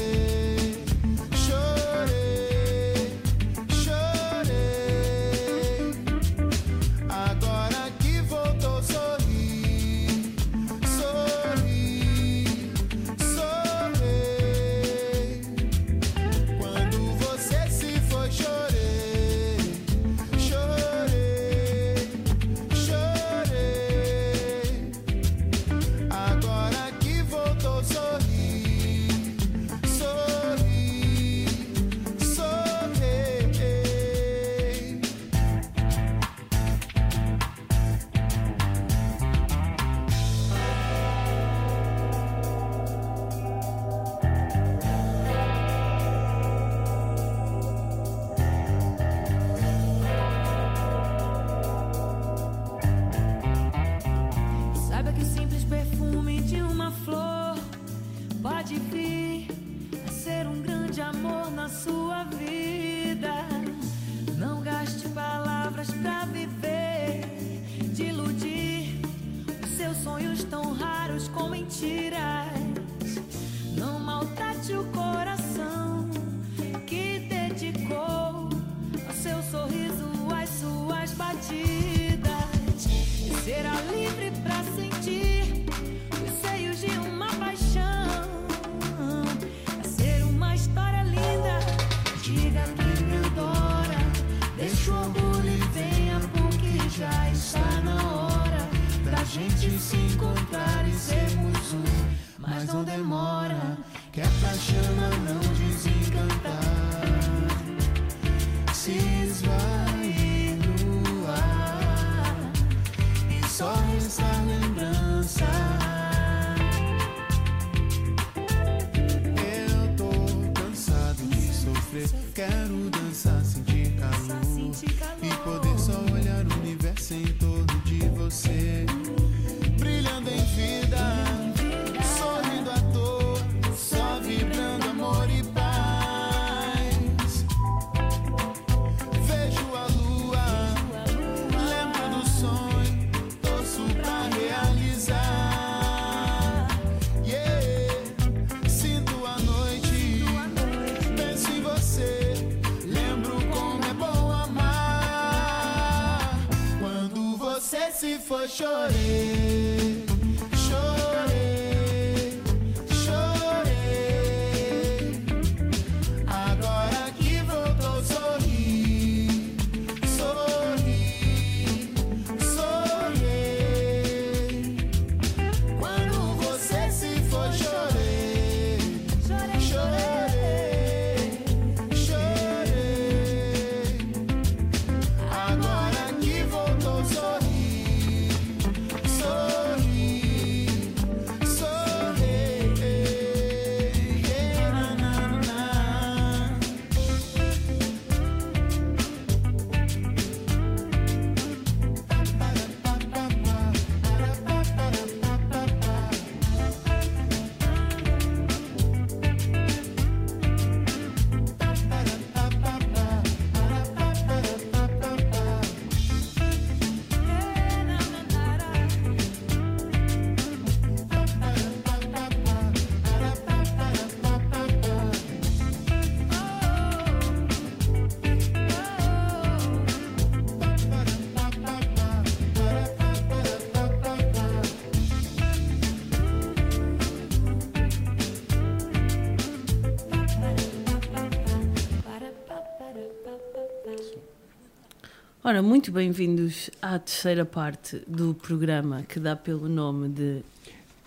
Ora, muito bem-vindos à terceira parte do programa que dá pelo nome de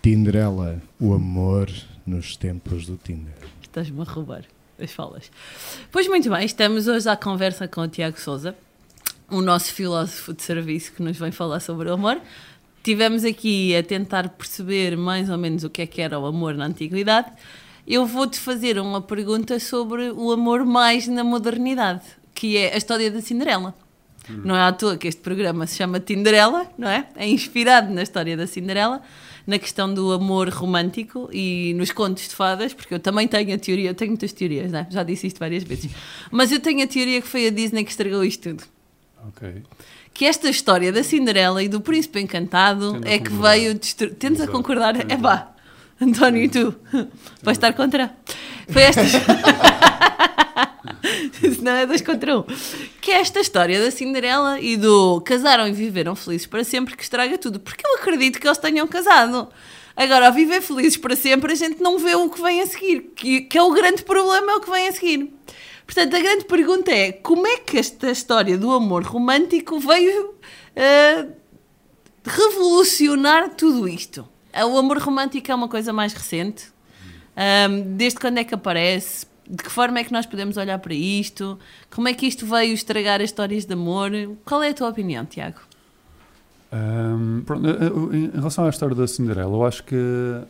Tinderela, o amor nos tempos do Tinder. Estás-me a roubar as falas. Pois muito bem, estamos hoje à conversa com o Tiago Souza, o nosso filósofo de serviço que nos vem falar sobre o amor. Tivemos aqui a tentar perceber mais ou menos o que é que era o amor na antiguidade. Eu vou-te fazer uma pergunta sobre o amor mais na modernidade, que é a história da Cinderela. Não é à toa que este programa se chama Tinderela, não é? É inspirado na história da Cinderela, na questão do amor romântico e nos contos de fadas, porque eu também tenho a teoria, eu tenho muitas teorias, né? já disse isto várias vezes, [laughs] mas eu tenho a teoria que foi a Disney que estragou isto tudo. Ok. Que esta história da Cinderela e do Príncipe Encantado Tendo é que veio destruir. Tendes a concordar? É pá. António, e tu? Vais estar contra? Foi esta. [laughs] [laughs] [laughs] Senão é dois contra um. Que é esta história da Cinderela e do casaram e viveram felizes para sempre que estraga tudo. Porque eu acredito que eles tenham casado. Agora, ao viver felizes para sempre, a gente não vê o que vem a seguir. Que, que é o grande problema, é o que vem a seguir. Portanto, a grande pergunta é: como é que esta história do amor romântico veio ah, revolucionar tudo isto? O amor romântico é uma coisa mais recente. Ahm, desde quando é que aparece? De que forma é que nós podemos olhar para isto? Como é que isto veio estragar as histórias de amor? Qual é a tua opinião, Tiago? Ahm, pronto, eh, eh, em relação à história da Cinderela, eu acho que,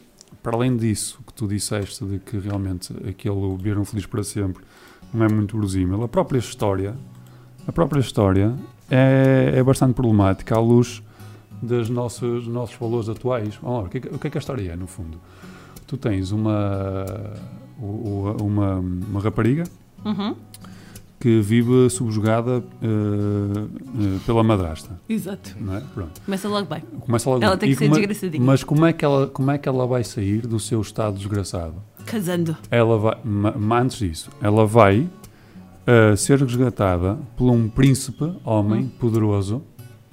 para além disso que tu disseste, de que realmente aquele Viram Feliz para Sempre não é muito verosímil, a própria história, a própria história é, é bastante problemática à luz dos nossos, dos nossos valores atuais. Vamos lá, o, que é, o que é que a história é, no fundo? Tu tens uma, uma, uma rapariga Uhum. que vive subjugada eh, eh, pela madrasta. Exato. É? Começa logo bem. Começa logo Ela bem. tem que E ser como é- desgraçadinha. Mas como é, que ela, como é que ela vai sair do seu estado desgraçado? Casando. Ela vai, antes disso, ela vai eh, ser resgatada por um príncipe, homem, poderoso,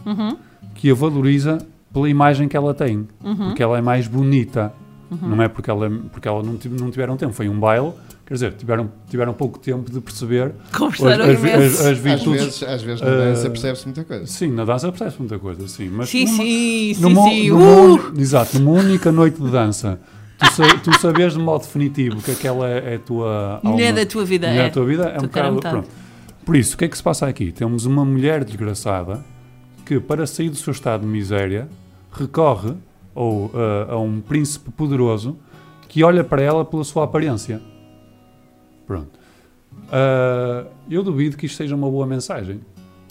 Uhum. que a valoriza pela imagem que ela tem. Uhum. Porque ela é mais bonita. Uhum. Não é porque, ela, porque ela não, não tiveram tempo. Foi um baile. Quer dizer, tiveram, tiveram pouco tempo de perceber as, as, as, as Às virtudes. vezes, às vezes na dança percebe-se muita coisa. Sim, na dança percebe-se muita coisa, sim. Mas Sim, numa- sim, sim, numa, sim. numa Uh! uni- exato, numa única noite de dança, tu, sa- tu sabes de modo definitivo que aquela é a tua Mulher alma- da tua vida, mulher é. da tua vida é um bocado. Pronto. Por isso, o que é que se passa aqui? Temos uma mulher desgraçada que, para sair do seu estado de miséria, recorre ou, ah, a um príncipe poderoso que olha para ela pela sua aparência. Pronto. Ah, eu duvido que isto seja uma boa mensagem.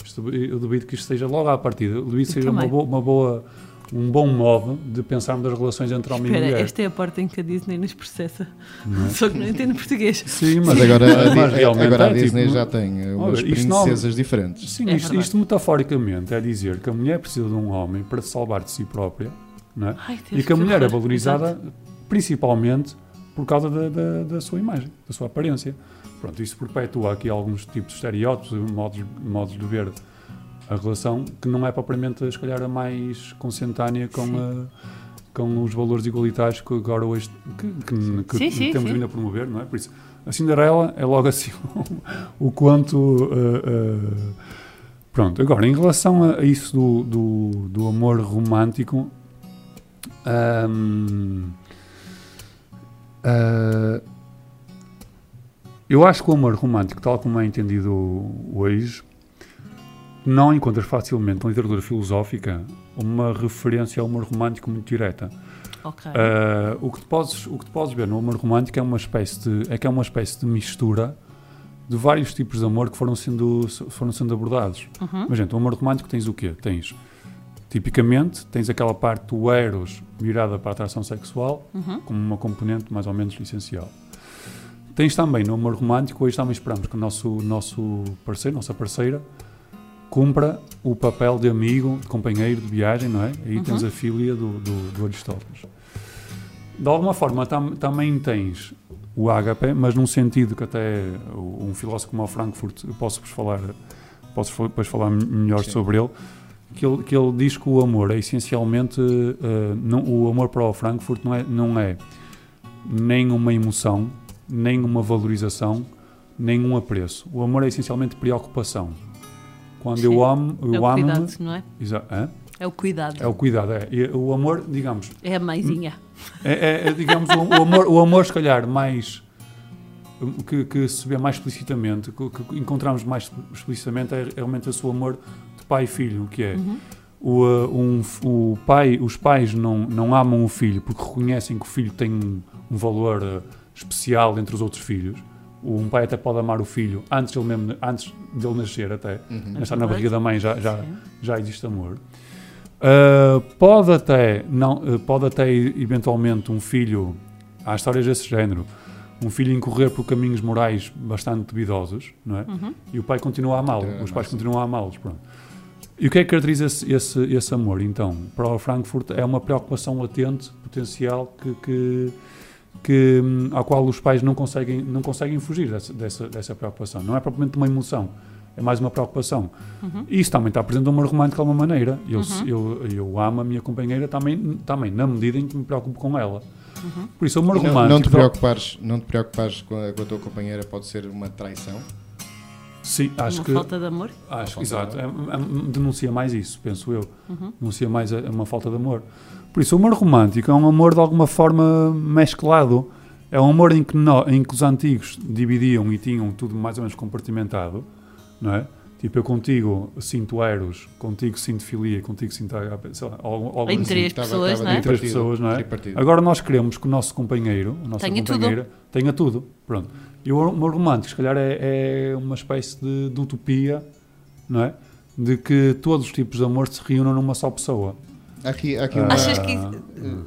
Isto- eu duvido que isto seja logo à partida. Eu duvido que seja uma boa, uma boa- um bom modo de pensarmos das relações entre homem e Espera, mulher. esta é a parte em que a Disney nos processa. Não é? [laughs] Só que não entendo português. Sim, Mas agora a, mas Di- realmente agora a é, tipo, Disney não- já tem umas Olha, isto não- princesas diferentes. Sim, É isto, isto metaforicamente é dizer que a mulher precisa de um homem para se salvar de si própria é? Ai, e que a mulher é valorizada principalmente por causa da, da, da sua imagem, da sua aparência. Pronto, isso perpetua aqui alguns tipos de estereótipos, modos, modos de ver a relação que não é propriamente, se calhar, a mais consentânea com, a- com os valores igualitários que agora hoje que, que- que Sim, sim, temos sim. vindo a promover, não é? Por isso, a Cinderela é logo assim [laughs] o quanto. eh, eh, pronto, agora, em relação a, a isso do, do, do amor romântico. Ahm, ah, eu acho que o amor romântico, tal como é entendido hoje, não encontras facilmente na literatura filosófica uma referência ao amor romântico muito direta. Ok. Ah, o, que tu podes, o que tu podes ver no amor romântico é uma espécie de, é que é uma espécie de mistura de vários tipos de amor que foram sendo, foram sendo abordados. Uhum. Mas, gente, o amor romântico tens o quê? Tens, tipicamente, tens aquela parte do eros virada para a atração sexual, Uhum. como uma componente mais ou menos essencial. Tens também no amor romântico, hoje também esperamos que o nosso, nosso parceiro, nossa parceira, cumpra o papel de amigo, de companheiro de viagem, não é? Aí Uhum. tens a filia do, do, do Aristóteles. De alguma forma, tam, também tens o ágape, mas num sentido que até um filósofo como o Frankfurt, eu posso-vos falar, posso depois falar melhor Sim. sobre ele, que ele, que ele diz que o amor é essencialmente, eh, não, o amor para o Frankfurt não é, não é nem uma emoção, nem uma valorização, nem um apreço. O amor é essencialmente preocupação. Quando Sim. eu amo, eu É o amo cuidado, não é? Hã? É o cuidado. É o cuidado, é. E o amor, digamos, É a mãezinha. é, é- é, digamos, o, o amor, o amor, se calhar, mais. que, que se vê mais explicitamente, que, que encontramos mais explicitamente, é realmente esse o amor pai e filho, que é. Uhum. O, uh, um, o pai, os pais não, não amam o filho porque reconhecem que o filho tem um, um valor uh, especial entre os outros filhos. Um pai até pode amar o filho antes dele, mesmo, antes dele nascer, até. Uhum. Já está na barriga da mãe, já, já, já existe amor. Uh, pode até, não, uh, pode até eventualmente um filho, há histórias desse género, um filho incorrer por caminhos morais bastante duvidosos, não é? Uhum. E o pai continua a amá-lo, os pais continuam a amá-los, pronto. E o que é que caracteriza esse, esse, esse amor? Então, para o Frankfurt é uma preocupação latente, potencial, que, que, que, hum, ao qual os pais não conseguem, não conseguem fugir dessa, dessa, dessa preocupação. Não é propriamente uma emoção, é mais uma preocupação. Uhum. E isso também está presente no amor romântico de alguma maneira. Eu, Uhum. eu, eu amo a minha companheira também, também, na medida em que me preocupo com ela. Uhum. Por isso, o amor Não, romântico. não te preocupares, não te preocupares com a, com a tua companheira pode ser uma traição. Sim, acho Uma que. falta de amor? Acho, exato. de É- é- denuncia mais isso, penso eu. Uhum. Denuncia mais a- uma falta de amor. Por isso, o amor romântico é um amor de alguma forma mesclado. É um amor em que, nó- em que os antigos dividiam e tinham tudo mais ou menos compartimentado, não é? Tipo, eu contigo sinto eros, contigo sinto filia, contigo sinto agape, sei lá, algo, algo Em assim. três Tava- pessoas, tava não é? Em três Tripartido, pessoas, não é? Agora nós queremos que o nosso companheiro, a nossa Tenha tudo. companheira, tenha tudo. Pronto. E o amor romântico, se calhar, é, é uma espécie de, de utopia, não é? De que todos os tipos de amor se reúnam numa só pessoa. Aqui, aqui Ah, uma, Achas que isso-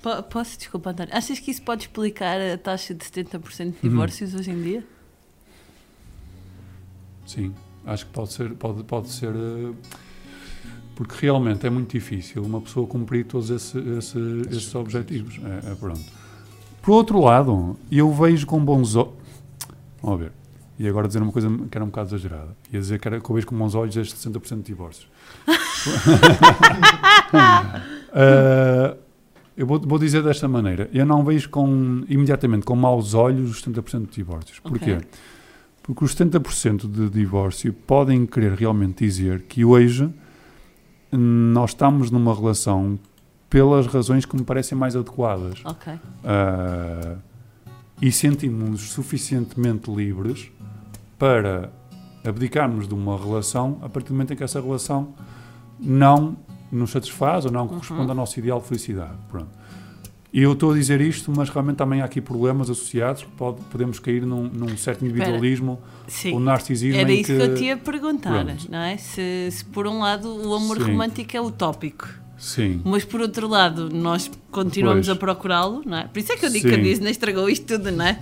Po- Posso, desculpa, António. Achas que isso pode explicar a taxa de 70% de Uhum. divórcios hoje em dia? Sim, acho que pode ser, pode, pode ser eh, porque realmente é muito difícil uma pessoa cumprir todos esse- esse- esses objetivos. É, é pronto. Por outro lado, eu vejo com bons olhos. Vamos ver. E agora dizer uma coisa que era um bocado exagerada. Ia dizer que, era, que eu vejo com bons olhos estes 60% de divórcios. [laughs] Eh, eu vou, vou dizer desta maneira. Eu não vejo com, imediatamente com maus olhos os 70% de divórcios. Porquê? Ok. Porque os 70% de divórcio podem querer realmente dizer que hoje nós estamos numa relação pelas razões que me parecem mais adequadas. Ok. Ah, e sentimos-nos suficientemente livres para abdicarmos de uma relação a partir do momento em que essa relação não nos satisfaz ou não corresponde ao nosso ideal de felicidade. Pronto. E eu estou a dizer isto, mas realmente também há aqui problemas associados, que pode, podemos cair num, num certo individualismo ou narcisismo Era isso que eu te ia perguntar, Pronto. não é? Se, se por um lado o amor Sim. romântico é utópico, Sim. mas por outro lado nós continuamos Pois. a procurá-lo, não é? Por isso é que eu digo que a Sim. Disney estragou isto tudo, não é?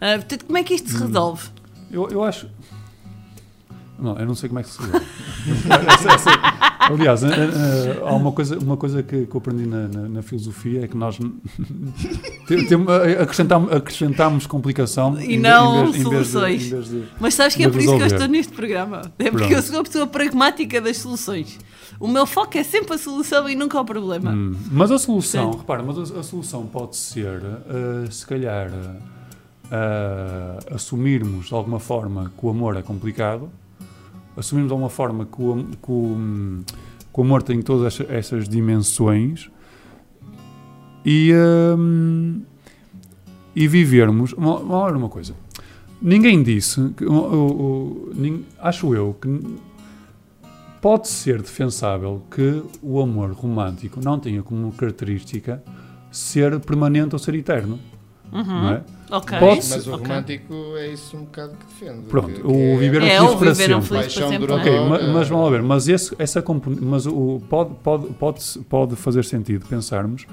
Ah, portanto, como é que isto se resolve? Eu, eu acho. Não, eu não sei como é que se resolve. [laughs] Aliás, há uma coisa, uma coisa que, que eu aprendi na, na- na filosofia é que nós [laughs] tem- tem- acrescentamos, complicação E não em vez- em vez de- soluções. em vez de- Mas sabes que é por isso que eu resolver. estou neste programa. É porque Pronto. eu sou a pessoa pragmática das soluções. O meu foco é sempre a solução e nunca o problema. Hum, Mas a solução, repara, mas a, a solução pode ser, eh, se calhar, eh, assumirmos de alguma forma que o amor é complicado, assumirmos de alguma forma que o, que o, hum, que o amor tem todas essa- essas dimensões e, hum, e vivermos. Ver uma coisa. Ninguém disse, que, acho eu, que pode ser defensável que o amor romântico não tenha como característica ser permanente ou ser eterno. Não é? Ok. Pode mas o romântico é isso um bocado que defende. Pronto, que- o que viver É, feliz o para sempre. felizes para Paixão sempre. é? Ok, ma- mas vamos lá ver, mas, esse, essa componente, mas o, pode, pode, pode, pode, pode fazer sentido pensarmos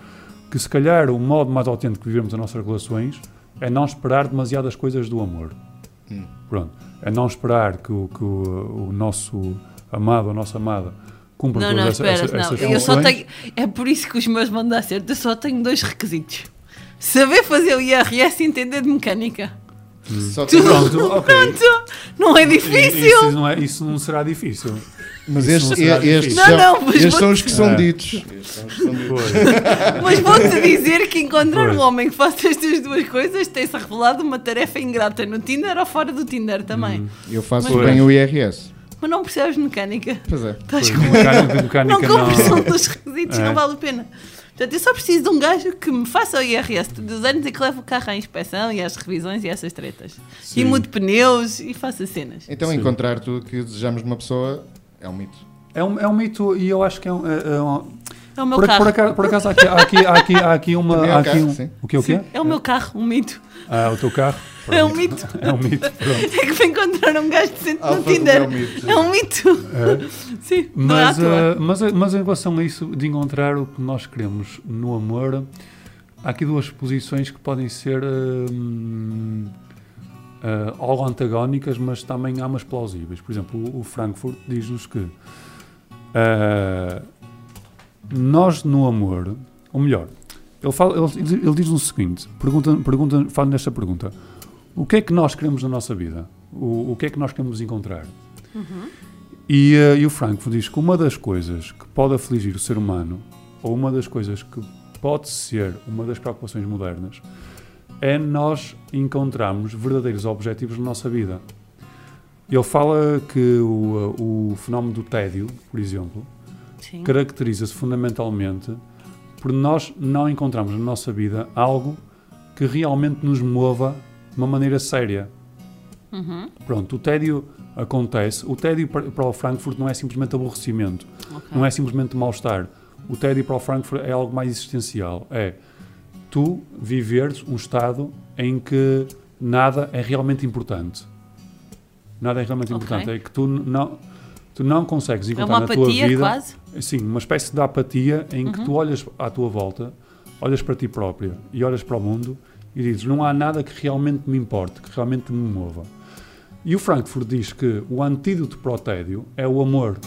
que se calhar o modo mais autêntico de vivermos as nossas relações é não esperar demasiadas coisas do amor. Hum. Pronto, é não esperar que o, que o, o nosso amado ou a nossa amada cumpra Não, todas não, essa- espera, essa- não. essas Eu só tenho. É por isso que os meus vão dar certo. Eu só tenho dois requisitos: saber fazer o IRS e entender de mecânica. Só tem- Pronto, ok. Pronto! Não é difícil! Isso não, é, isso não será difícil. Mas Isso estes, não será estes, difícil. são, Não, não, mas estes vou- são os que são É. ditos. São os que são ditos. [laughs] Mas vou-te dizer que encontrar Pois. um homem que faça estas duas coisas tem-se revelado uma tarefa ingrata no Tinder ou fora do Tinder também. Hum. Eu faço Pois. bem o IRS. Mas não percebes mecânica. Pois é. Estás com mecânica- de mecânica Não cumpres não- um dos requisitos, É. não vale a pena. Portanto, eu só preciso de um gajo que me faça o IRS todos os anos e que leve o carro à inspeção e às revisões e essas tretas. Sim. E mude pneus e faça cenas. Então, Sim. encontrar tudo que desejamos numa pessoa é um mito. É um, é um mito e eu acho que é um. é- é um- É o meu por, carro. por acaso, por acaso há aqui, há aqui, há aqui, há aqui [laughs] uma. É há o aqui carro, um, o que o quê? É o meu carro, um mito. Ah, o teu carro? É um mito. É um mito, pronto. É que vou encontrar um gajo decente no Alfa Tinder. Romeo mito. É um mito. Sim, não é à Mas, toa. ah, mas, mas em relação a isso, de encontrar o que nós queremos no amor, há aqui duas posições que podem ser ah, algo antagónicas, mas também há umas plausíveis. Por exemplo, o, o Frankfurt diz-nos que Ah, nós no amor, ou melhor, ele, fala, ele, ele diz o seguinte: pergunta, pergunta, fala nesta pergunta: o que é que nós queremos na nossa vida? O, o que é que nós queremos encontrar? E, eh, e o Frankfurt diz que uma das coisas que pode afligir o ser humano, ou uma das coisas que pode ser uma das preocupações modernas, é nós encontrarmos verdadeiros objetivos na nossa vida. Ele fala que o, eh, o fenómeno do tédio, por exemplo, caracteriza-se fundamentalmente por nós não encontrarmos na nossa vida algo que realmente nos mova de uma maneira séria. Uhum. Pronto, o tédio acontece. O tédio para o Frankfurt não é simplesmente aborrecimento, Ok. não é simplesmente mal-estar. O tédio para o Frankfurt é algo mais existencial. É tu viveres um estado em que nada é realmente importante. Nada é realmente Ok. importante. É que tu não, tu não consegues É encontrar uma na tua vida. quase? Sim, uma espécie de apatia em que Uhum. tu olhas à tua volta, olhas para ti própria e olhas para o mundo e dizes: não há nada que realmente me importe, que realmente me mova. E o Frankfurt diz que o antídoto para o tédio é o amor.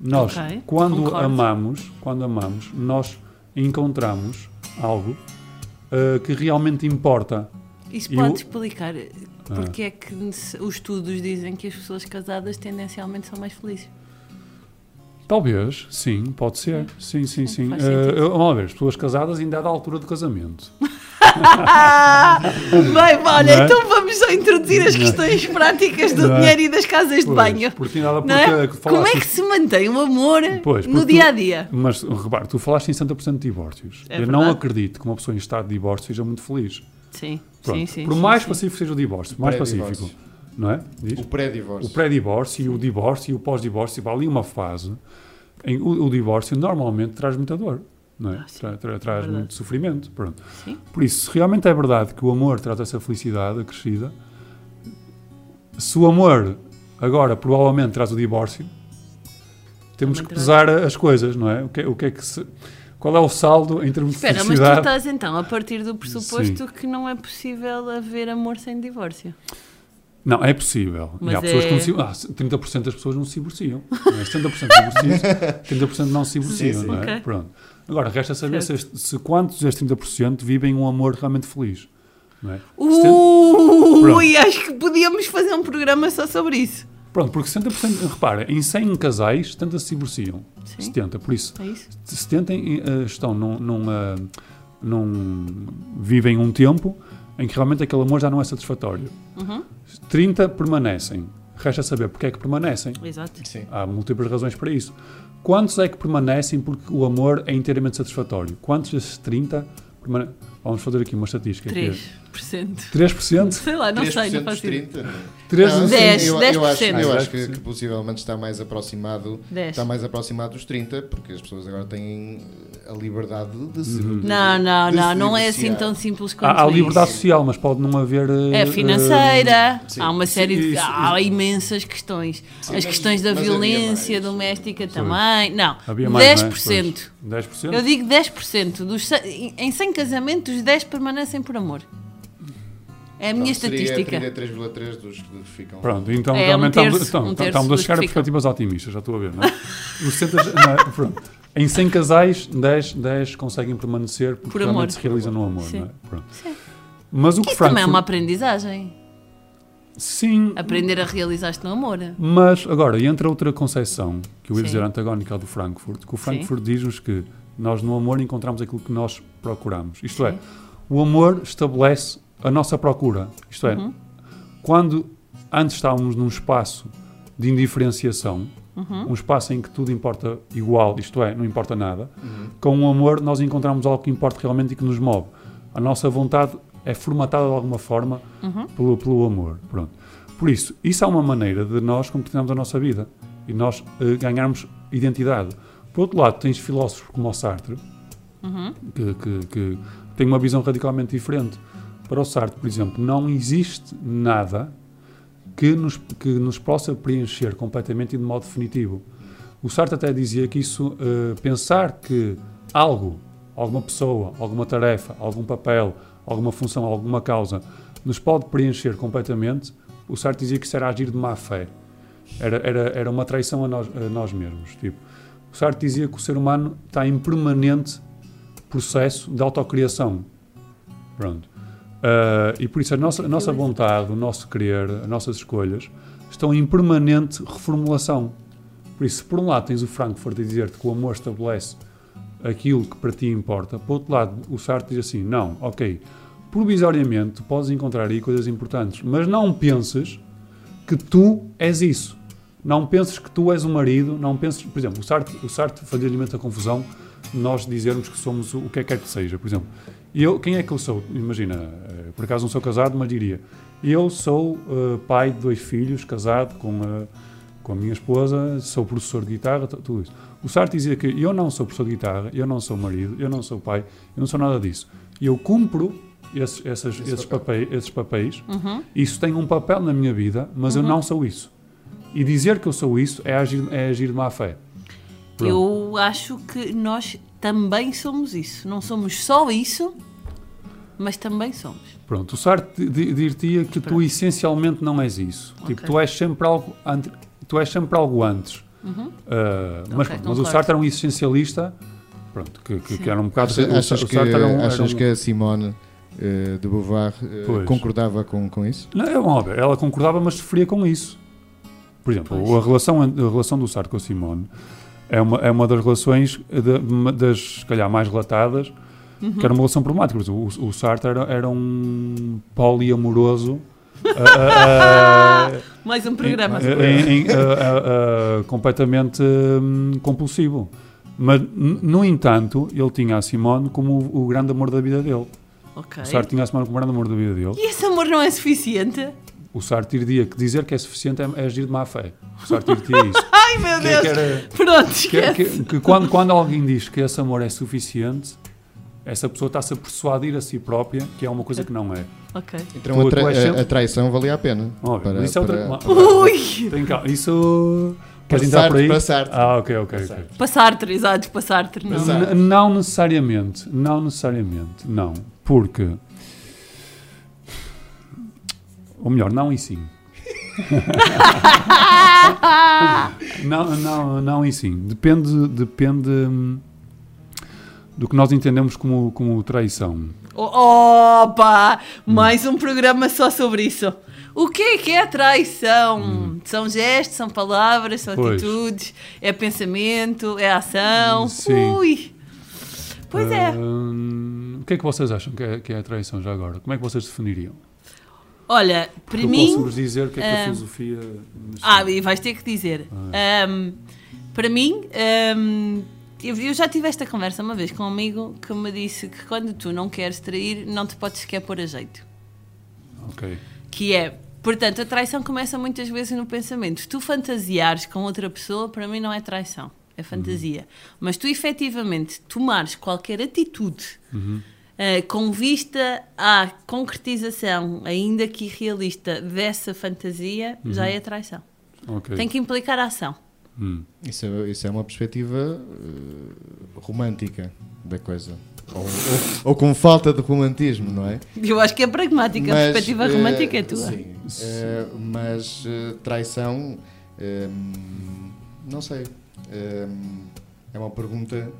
Nós, Ok, quando concordo. amamos, quando amamos, nós encontramos algo eh, que realmente importa. Isso E pode o- explicar porque é que os estudos dizem que as pessoas casadas tendencialmente são mais felizes. Talvez, sim, pode ser. Sim, sim, sim. Eh, sentido. vamos ver, pessoas casadas ainda é da altura do casamento. [laughs] Bem, olha, Não é? então vamos só introduzir as Não. questões práticas do Não é? dinheiro e das casas de Pois, banho. porque nada Não é? porque Como é que se mantém o amor Pois, no tu- dia a dia? Mas repare, tu falaste em 60% de divórcios. É Eu não verdade. acredito que uma pessoa em estado de divórcio seja muito feliz. Sim, Pronto. sim, sim. Por sim, mais sim. pacífico seja o divórcio, mais pacífico. Não é? Diz? O pré-divórcio. O pré-divórcio e o divórcio e o pós-divórcio, vai ali uma fase em o, o divórcio normalmente traz muita dor. Não é? Tra- tra- traz verdade. muito sofrimento. Pronto. Sim. Por isso, se realmente é verdade que o amor traz essa felicidade acrescida, se o amor agora provavelmente traz o divórcio, temos Também que traz. pesar as coisas, não é? O que, o que é que se, qual é o saldo em termos de Espera, mas tu felicidade? estás então a partir do pressuposto que não é possível haver amor sem divórcio. Não, é possível. Mas e há pessoas é- que não se, ah, 30% das pessoas não se divorciam. Não é? 70% divorciam, [laughs] 30% não se divorciam, Sim, sim. não é? Ok. Pronto. Agora, resta saber se, se quantos destes 30% vivem um amor realmente feliz. Não é? Ui, acho que podíamos fazer um programa só sobre isso. Pronto, porque 70%, repara, em 100 casais, 70 se divorciam. Sim. 70, por isso, É isso? 70 eh, estão num, num, ah, num- vivem um tempo em que realmente aquele amor já não é satisfatório. Uhum. 30 permanecem. Resta saber porque é que permanecem. Exato. Sim. Há múltiplas razões para isso. Quantos é que permanecem porque o amor é inteiramente satisfatório? Quantos desses 30 permane... Vamos fazer aqui uma estatística. que é 3%. 3%? Sei lá, não 3% sei, não dos faço ideia. 30? Três Não, dos sim, 10, eu, eu acho, 10%. eu acho que, 10%. que possivelmente está mais aproximado 10. está mais aproximado dos 30 porque as pessoas agora têm a liberdade de se Uhum. de- Não, não, de não, se não é assim tão simples quanto Há, há isso. liberdade social, mas pode não haver. eh, É financeira, sim. há uma série de. Isso, há isso. imensas questões. Sim, As mas- questões da violência mais. doméstica também. Não, Havia mais, não é? 10%. Pois. 10%? Eu digo 10%. Dos, em 100 casamentos, 10 permanecem por amor. É a minha Pronto, seria estatística. 33,3 dos que ficam. Pronto, então É, um realmente terço, estamos, então, um estamos a dos chegar a perspectivas otimistas, já estou a ver, não é? [laughs] Os 60, não é? Pronto. Em 100 casais, 10, 10 conseguem permanecer porque Por realmente amor. se realizam no amor, Sim. não é? Pronto. Mas o que Isso também é Frankfurt- uma aprendizagem. Sim, Aprender a realizar-te no amor. Mas, agora, entra outra concepção, que eu ia Sim. dizer antagónica ao do Frankfurt, que o Frankfurt diz-nos que nós no amor encontramos aquilo que nós procuramos. Isto é, Sim. o amor estabelece a nossa procura. Isto é, Uhum. quando antes estávamos num espaço de indiferenciação, Uhum. um espaço em que tudo importa igual, isto é, não importa nada, com o amor nós encontramos algo que importa realmente e que nos move. A nossa vontade é formatada de alguma forma Uhum. pelo, pelo amor. Pronto. Por isso, isso é uma maneira de nós compreendermos a nossa vida e nós eh, ganharmos identidade. Por outro lado, tens filósofos como o Sartre, Uhum. que, que, que têm uma visão radicalmente diferente. Para o Sartre, por exemplo, não existe nada que nos, que nos possa preencher completamente e de modo definitivo. O Sartre até dizia que isso, eh, pensar que algo, alguma pessoa, alguma tarefa, algum papel, alguma função, alguma causa, nos pode preencher completamente, o Sartre dizia que isso era agir de má fé. Era, era, era uma traição a nós, a nós mesmos. Tipo, o Sartre dizia que o ser humano está em permanente processo de autocriação. Pronto. Ah, e por isso a nossa, a nossa vontade, o nosso querer, as nossas escolhas estão em permanente reformulação. Por isso, se por um lado tens o Frankfurt a dizer-te que o amor estabelece aquilo que para ti importa, por outro lado, o Sartre diz assim: não, ok, provisoriamente podes encontrar aí coisas importantes, mas não penses que tu és isso. Não penses que tu és o marido, não penses, por exemplo, o Sartre, o Sartre fazia-lhe imensa confusão nós dizermos que somos o que é que quer que seja. Por exemplo, eu, quem é que eu sou? Imagina, eh, por acaso não sou casado, mas diria: eu sou eh, pai de dois filhos, casado com a, com a minha esposa, sou professor de guitarra, tu- tudo isso. O Sartre dizia que eu não sou professor de guitarra, eu não sou marido, eu não sou pai, eu não sou nada disso. E eu cumpro esses, essas- esses, papéis, esses papéis, Uhum. isso tem um papel na minha vida, mas eu Uhum. não sou isso. E dizer que eu sou isso é agir, é agir de má fé. Pronto. Eu acho que nós também somos isso. Não somos só isso, mas também somos. Pronto, o Sartre di- di- dir-te-ia que tu essencialmente não és isso. Tipo, Ok. tu és sempre algo, ante- tu és sempre algo antes. Uhum. Ah, mas, Ok, pronto, mas o. Sartre era um existencialista, pronto, que, que, que era um bocado... Achas, o achas o que, um- era achas um- que a Simone eh, de Beauvoir Pois. concordava com, com isso? Não, é óbvio, ela concordava, mas sofria com isso. Por exemplo, a relação, a relação do Sartre com a Simone é uma, é uma das relações de- das, se calhar, mais relatadas, Uhum. que era uma relação problemática. O, o Sartre era, era um poliamoroso. [laughs] Mais um programa. em- em- completamente hum, compulsivo. Mas, no entanto, ele tinha a Simone como o, o grande amor da vida dele. Ok. O Sartre tinha a Simone como o grande amor da vida dele. E esse amor não é suficiente? O Sartre diria que dizer que é suficiente é, é agir de má fé. O Sartre diria isso. [laughs] Ai meu Que- Deus! que era- [laughs] Pronto, que, esquece. que- que quando, quando alguém diz que esse amor é suficiente, essa pessoa está-se a persuadir a si própria que é uma coisa que não é. Ok. Então Tu- a, tra- sempre- a traição valia a pena. Óbvio, para- isso é outra para- Ui! [laughs] Tem calma, Isso. Queres entrar por aí? Sartre. Ah, ok, ok. ok. Para Sartre, exato, para Sartre. Não. N- Não necessariamente, não necessariamente, não. Porque. Ou melhor, não e sim. Não, não, não e sim. Depende, depende hum, do que nós entendemos como, como traição. Opa! Mais um programa só sobre isso. O que é que é traição? São gestos, são palavras, são Hum. Pois. atitudes, é pensamento, é ação. Sim. Ui! Pois é. Hum, o que é que vocês acham que é, que é a traição já agora? Como é que vocês definiriam? Olha, para eu mim. posso-vos dizer o que é que a ah, filosofia. Ah, e vais ter que dizer. Ahm, para mim, ahm, eu, já tive esta conversa uma vez com um amigo que me disse que quando tu não queres trair, não te podes sequer pôr a jeito. Ok. Que é, portanto, a traição começa muitas vezes no pensamento. Se tu fantasiares com outra pessoa, para mim não é traição, é fantasia. Mas tu efetivamente tomares qualquer atitude Uhum. Eh, com vista à concretização, ainda que irrealista, dessa fantasia, já Uhum. é traição. Ok. Tem que implicar a ação. Hum. Isso, é, isso é uma perspectiva eh, romântica da coisa. Ou, ou- ou com falta de romantismo, não é? Eu acho que é pragmática, a Mas, perspectiva eh, romântica é tua. Sim, mas traição, não sei. é uma pergunta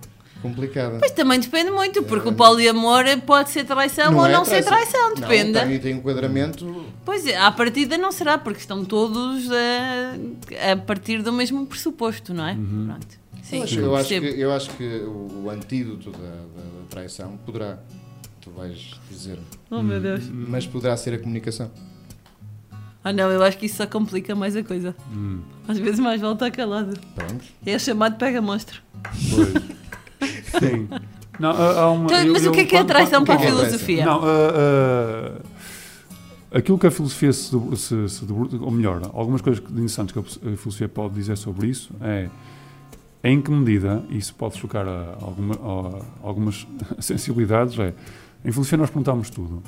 complicada. Mas também depende muito, porque o poliamor pode ser traição ou é não ser traição, depende. Não, tem, tem enquadramento. Pois é, à partida não será, porque estão todos eh, a partir do mesmo pressuposto, não é? Uhum. Pronto. Sim, eu, acho, eu, acho que, eu acho que o, o antídoto da, da- da traição poderá, tu vais dizer, Oh, meu Deus. mas poderá ser a comunicação. Ah não, eu acho que isso só complica mais a coisa. Hum. Às vezes mais volta calado. Pronto. É chamado pega-monstro. Pois. [laughs] Sim. Não, há- uma- Então, eu- mas o eu- que é que é traição para a o é filosofia? Não, ah, ah, aquilo que a filosofia se, se, se ou melhor, algumas coisas que- interessantes que a filosofia pode dizer sobre isso é em que medida, e isso pode chocar a, alguma- a algumas [laughs] sensibilidades, é em filosofia nós perguntamos tudo.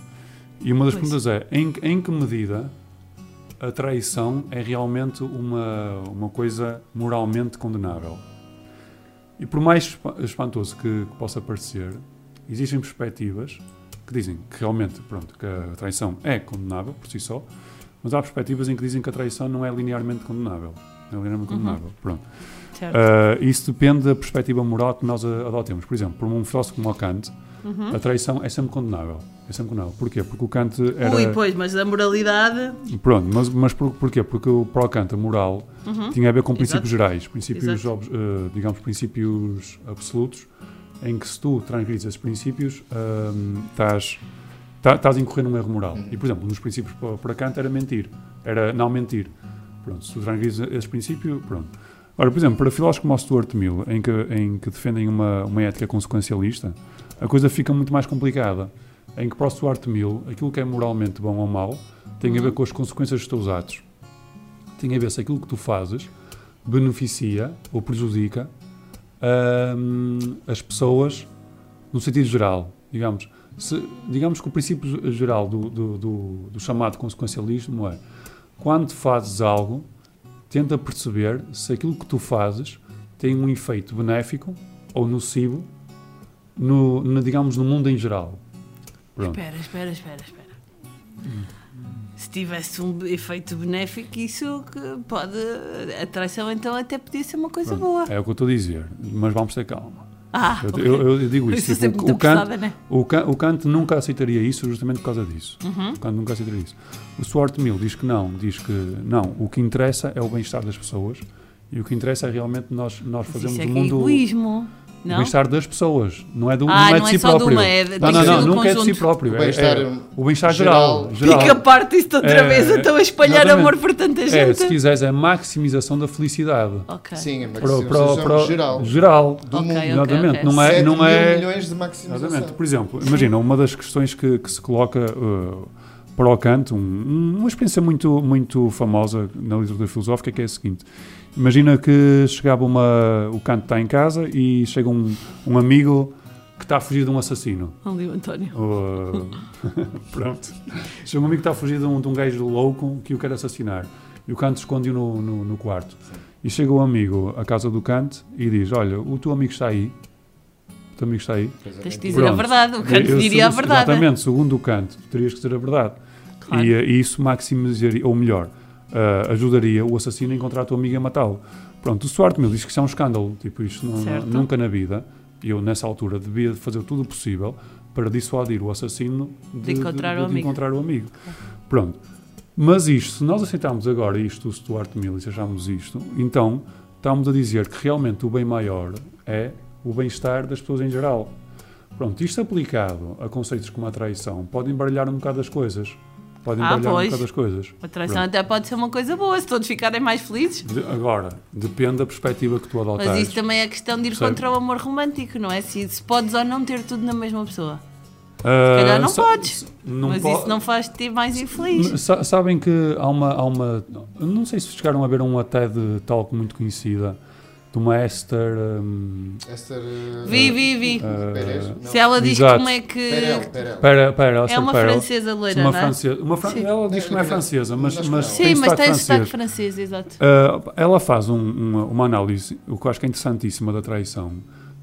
E uma das Pois. perguntas é em, que- em que medida a traição é realmente uma, uma coisa moralmente condenável. E por mais espa- espantoso que, que possa parecer, existem perspectivas que dizem que realmente pronto, que a traição é condenável por si só, Mas há perspectivas em que dizem que a traição não é linearmente condenável. Não é linearmente Uhum. condenável. Pronto. Ah, isso depende da perspectiva moral que nós adotemos. Por exemplo, por um filósofo como o Kant, Uhum. a traição é sempre condenável. É sempre condenável. Porquê? Porque o Kant era... Ui, pois, mas a moralidade. Pronto, mas, mas por, porquê? Porque o para o Kant, a moral Uhum. tinha a ver com princípios Exato. gerais, princípios, eh, digamos, princípios absolutos, em que se tu transgredes esses princípios, ahm, estás, tá- estás a incorrer num erro moral. E, por exemplo, um dos princípios para, Kant era mentir, era não mentir. Pronto, se tu transgredes esse princípio, pronto. Ora, por exemplo, para filósofos como o Stuart Mill, em que, em que defendem uma, uma ética consequencialista, a coisa fica muito mais complicada. Em que para o Stuart Mill, aquilo que é moralmente bom ou mau tem a ver com as consequências dos teus atos. Tem a ver se aquilo que tu fazes beneficia ou prejudica hum, as pessoas no sentido geral, digamos. Se, digamos que o princípio geral do, do, do, do chamado consequencialismo é quando fazes algo, tenta perceber se aquilo que tu fazes tem um efeito benéfico ou nocivo, no, no, digamos, no mundo em geral. Pronto. Espera, espera, espera, espera. Se tivesse um efeito benéfico, isso que pode. A traição então até podia ser uma coisa Pronto, boa. É o que eu estou a dizer, mas vamos ter calma. Ah, eu, eu- eu digo Isso é tipo, o, muito Kant, né? o, Kant, o Kant nunca aceitaria isso justamente por causa disso. Uhum. O Kant nunca aceitaria isso. O Stuart Mill diz que não, diz que não, o que interessa é o bem-estar das pessoas e o que interessa é realmente nós, nós fazemos isso é o é mundo. egoísmo. O Não? bem-estar das pessoas, não é, do, Ah, não é não de é si só de próprio. uma, é de- não, não, não, nunca é de si próprio. O é- bem-estar, é, o bem-estar geral. geral. Pica parte isto outra É, vez, então a espalhar exatamente. amor por tanta É, gente. se quiseres, é a maximização da felicidade. Ok. Sim, é Para, o- maximização para, o- para, o- geral. geral. Do Ok, mundo. ok, Exatamente. Não é, 7 não é, milhões de maximização. Exatamente. Por exemplo, imagina, uma das questões que, que se coloca uh, para o Kant, um- uma experiência muito, muito famosa na literatura filosófica, que é a seguinte. Imagina que chegava uma... O Kant está em casa e chega um, um amigo que está a fugir de um assassino. Ali o António. Uh, [laughs] pronto. Chega um amigo que está a fugir de um, de um gajo louco que o quer assassinar. E o Kant esconde-o no, no, no quarto. E chega o amigo à casa do Kant e diz, olha, o teu amigo está aí. O teu amigo está aí. Tens de dizer a Pronto. verdade. O Kant Eu- diria a verdade. Exatamente, segundo o Kant, terias que dizer a verdade. Claro. E, eh, e isso maximizaria, ou melhor, eh, ajudaria o assassino a encontrar a tua amiga e matá-lo. Pronto, o Stuart Mill diz que isso é um escândalo. Tipo, isto não- nunca na vida, eu nessa altura devia fazer tudo o possível para dissuadir o assassino de, De encontrar o amigo. encontrar o amigo. Pronto. Mas isto, se nós aceitarmos agora isto, o Stuart Mill, e se acharmos isto, então estamos a dizer que realmente o bem maior é o bem-estar das pessoas em geral. Pronto, isto aplicado a conceitos como a traição pode embaralhar um bocado as coisas. Pode Ah, embaralhar um pois. bocado as coisas. A traição Pronto. até pode ser uma coisa boa, se todos ficarem mais felizes. De- agora, depende da perspectiva que tu adotares. Mas isso também é questão de ir Percebe? contra o amor romântico, não é? Se, se podes ou não ter tudo na mesma pessoa. Ah, Se calhar não podes. não mas po- isso não faz te mais infeliz. Sa- Sabem que há uma, há uma. Não sei se chegaram a ver uma TED Talk muito conhecida de uma Esther. hum, Esther, uh, Vi, vi, vi. Perez? Não. Se ela diz Exato. como é que. Perel, Perel. Pera, pera, É uma Perel. francesa loira, uma não é? francesa, uma fran- Sim. Ela diz que não é francesa, mas, Mas mas não. tem Sim, mas tem sotaque francês. francês, exato. Uh, ela faz um- uma, uma análise, o que eu acho que é interessantíssima da traição,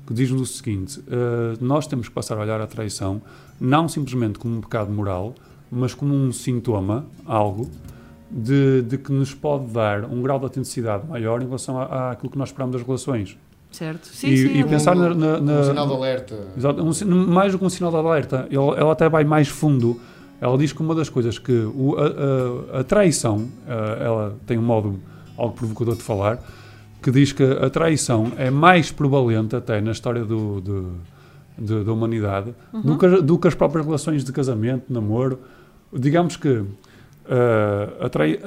que diz-nos o seguinte: uh, nós temos que passar a olhar a traição não simplesmente como um pecado moral, mas como um sintoma, algo, de, de que nos pode dar um grau de autenticidade maior em relação à- àquilo que nós esperamos das relações. Certo? Sim, E- sim. e pensar na- na- na- Um sinal de alerta. Exato, um mais do que um sinal de alerta, ela, ela até vai mais fundo. Ela diz que uma das coisas que o- a, a- a traição, ah, ela tem um modo algo provocador de falar, que diz que a traição é mais prevalente até na história do, do- de- da humanidade do, que, do que as próprias relações de casamento, namoro. Digamos que a, trai-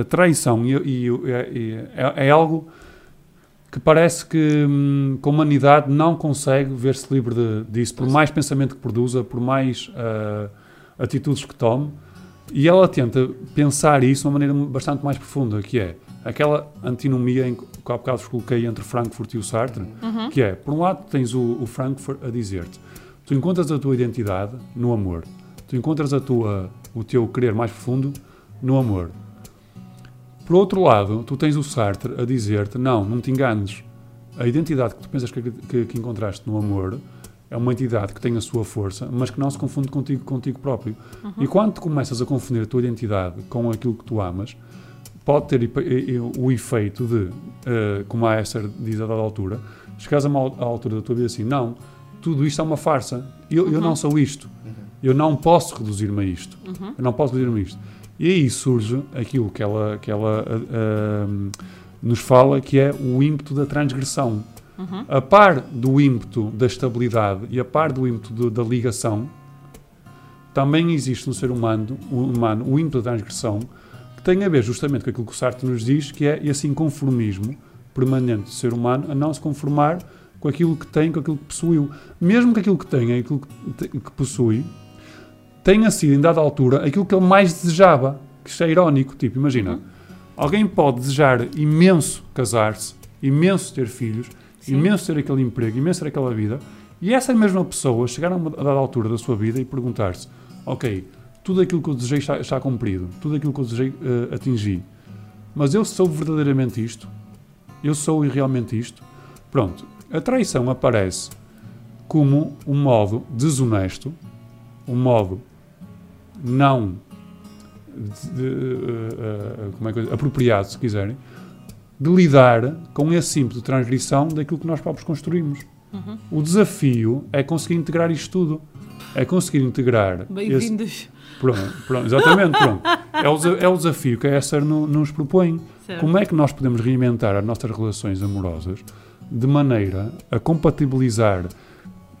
a- traição e, e- e- é, é algo que parece que, hum, que a humanidade não consegue ver-se livre de- disso, por mais pensamento que produza, por mais ah, atitudes que tome, e ela tenta pensar isso de uma maneira bastante mais profunda, que é aquela antinomia em que há bocado vos coloquei entre Frankfurt e o Sartre, Uhum. que é, por um lado tens o, o Frankfurt a dizer-te, tu encontras a tua identidade no amor, tu encontras a tua, o teu querer mais profundo no amor. Por outro lado, tu tens o Sartre a dizer-te: não, não te enganes. A identidade que tu pensas que, que- que encontraste no amor é uma entidade que tem a sua força, mas que não se confunde contigo, contigo próprio. Uhum. E quando tu começas a confundir a tua identidade com aquilo que tu amas, pode ter o efeito de, eh, como a Esther diz a dada altura, chegares a uma altura da tua vida assim, não, tudo isto é uma farsa, eu, eu Uhum. não sou isto, eu não posso reduzir-me a isto, Uhum. eu não posso reduzir-me a isto. E aí surge aquilo que ela, que ela ah, ah, nos fala, que é o ímpeto da transgressão. Uhum. A par do ímpeto da estabilidade e a par do ímpeto do- da ligação, também existe no ser humano, o humano o ímpeto da transgressão, que tem a ver justamente com aquilo que o Sartre nos diz, que é esse inconformismo permanente do ser humano a não se conformar com aquilo que tem, com aquilo que possuiu. Mesmo que aquilo que tem, aquilo que, que possui, tenha sido, em dada altura, aquilo que ele mais desejava. Que isto é irónico. Tipo, imagina, alguém pode desejar imenso casar-se, imenso ter filhos, imenso ter aquele emprego, imenso ter aquela vida, e essa mesma pessoa chegar a uma dada altura da sua vida e perguntar-se: Ok, tudo aquilo que eu desejei está, está cumprido, tudo aquilo que eu desejei eh, atingi, mas eu sou verdadeiramente isto? Eu sou realmente isto? Pronto, a traição aparece como um modo desonesto, um modo não de- eh, como é que apropriado, se quiserem, de lidar com esse de transgressão daquilo que nós próprios construímos. Uhum. O desafio é conseguir integrar isto tudo. É conseguir integrar. esse- Bem-vindos. Pronto, pronto, exatamente, pronto. É o, é o desafio que a Esther no- nos propõe. Certo. Como é que nós podemos reinventar as nossas relações amorosas de maneira a compatibilizar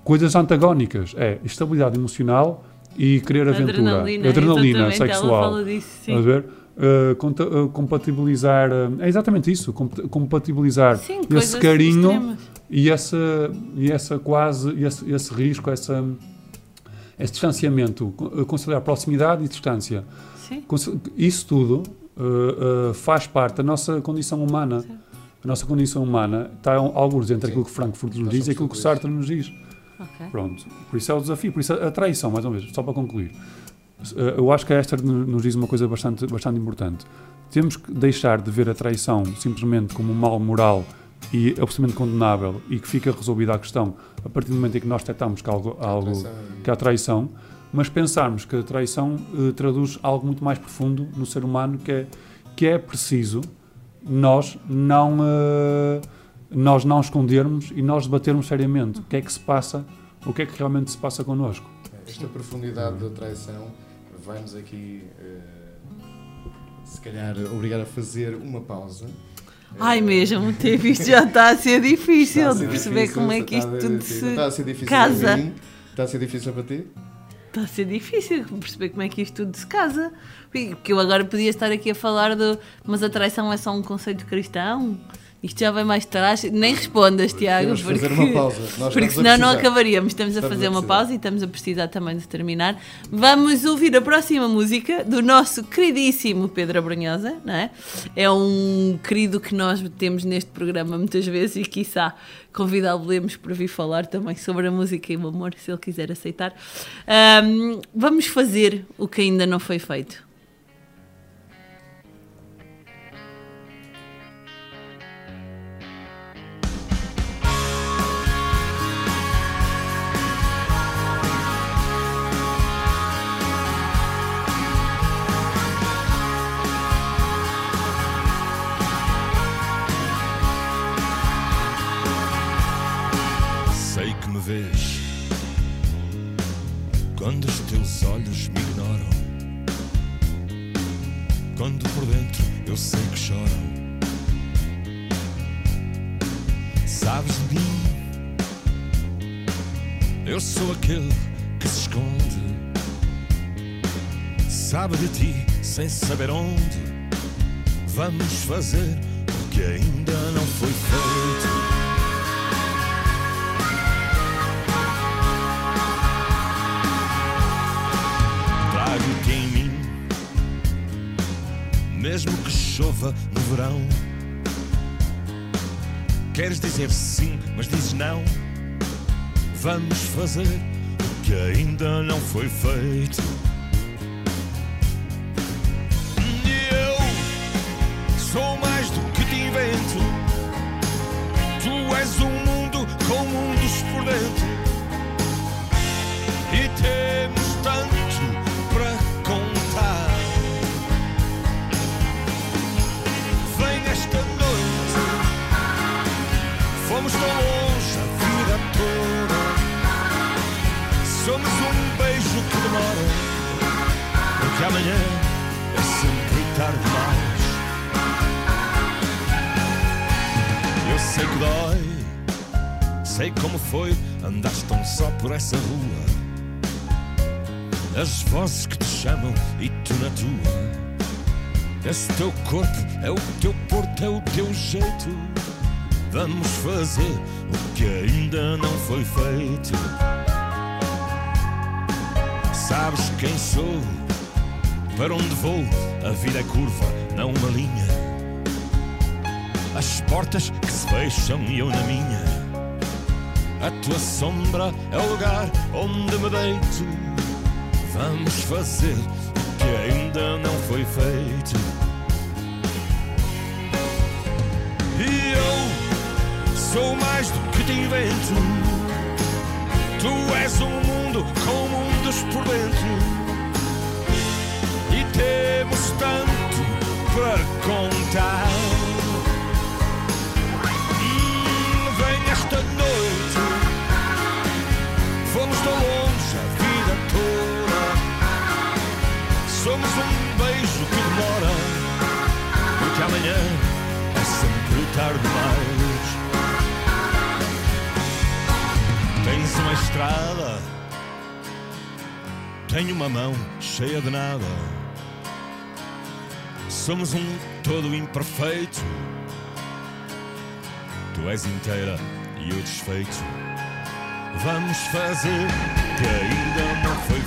coisas antagónicas? É estabilidade emocional e querer aventura. Adrenalina, Adrenalina exatamente, ela sexual. fala disso, sim. A ver? Uh, conta- uh, compatibilizar uh, é exatamente isso comp- compatibilizar Sim, esse carinho extremas. e essa e essa quase esse, esse risco essa esse distanciamento co- conciliar proximidade e distância Sim. Isso tudo uh, uh, faz parte da nossa condição humana a nossa condição humana está alguns entre aquilo que Frankfurt nos diz e aquilo que Sartre nos diz Ok. Pronto, por isso é o desafio, por isso a traição, mais uma vez, só para concluir. Eh, Eu acho que a Esther no- nos diz uma coisa bastante, bastante importante. Temos que deixar de ver a traição simplesmente como um mal moral e absolutamente condenável e que fica resolvida a questão a partir do momento em que nós detectamos que há algo, algo traição que há traição, mas pensarmos que a traição eh, traduz algo muito mais profundo no ser humano que é, que é preciso nós não eh, nós não escondermos e nós debatermos seriamente o que é que se passa, o que é que realmente se passa connosco. Esta profundidade da traição vai-nos aqui, eh, se calhar, obrigar a fazer uma pausa. Ai mesmo, ter isto já está a ser difícil a de ser perceber difícil, como é que isto tudo se Está a ser difícil casa. para mim. Está a ser difícil para ti? Está a ser difícil perceber como é que isto tudo se casa. Porque eu agora podia estar aqui a falar do. Mas a traição é só um conceito cristão? Isto já vai mais atrás. Nem respondas, Tiago. Temos Porque, fazer uma pausa. Nós porque a senão não acabaríamos. Estamos a Estamos fazer a uma pausa e estamos a precisar também de terminar. Vamos ouvir a próxima música do nosso queridíssimo Pedro Abrunhosa, não é? É um querido que nós temos neste programa muitas vezes e quiçá convidá-lo-lemos para vir falar também sobre a música e o amor, se ele quiser aceitar. Ahm, vamos fazer o que ainda não foi feito. Olhos me ignoram. Quando por dentro eu sei que choram. Sabes de mim? Eu sou aquele que se esconde. Sabe de ti sem saber onde. Vamos fazer o que ainda não foi feito. mesmo que chova no verão. Queres dizer sim, mas dizes não. Vamos fazer o que ainda não foi feito. E eu sou mais do que te invento. Tu és um mundo com mundos por dentro. E temos tanto Fomos tão longe a vida toda. Somos um beijo que demora. Porque amanhã é sempre tarde demais. Eu sei que dói. Sei como foi. Andaste tão só por essa rua. As vozes que te chamam e tu na tua. Esse teu corpo é o teu porto, é o teu jeito. Vamos fazer o que ainda não foi feito. Sabes quem sou? Para onde vou? A vida é curva, não uma linha. As portas que se fecham e eu na minha. A tua sombra é o lugar onde me deito. Vamos fazer o que ainda não foi feito. E eu sou mais do que te invento. Tu és um mundo com mundos por dentro. E temos tanto para contar. Hum, vem esta noite. Fomos tão longe a vida toda. Somos um beijo que demora. Porque amanhã é sempre tarde demais. Tens uma estrada, tenho uma mão cheia de nada. Somos um todo imperfeito. Tu és inteira e eu desfeito. Vamos fazer que ainda não foi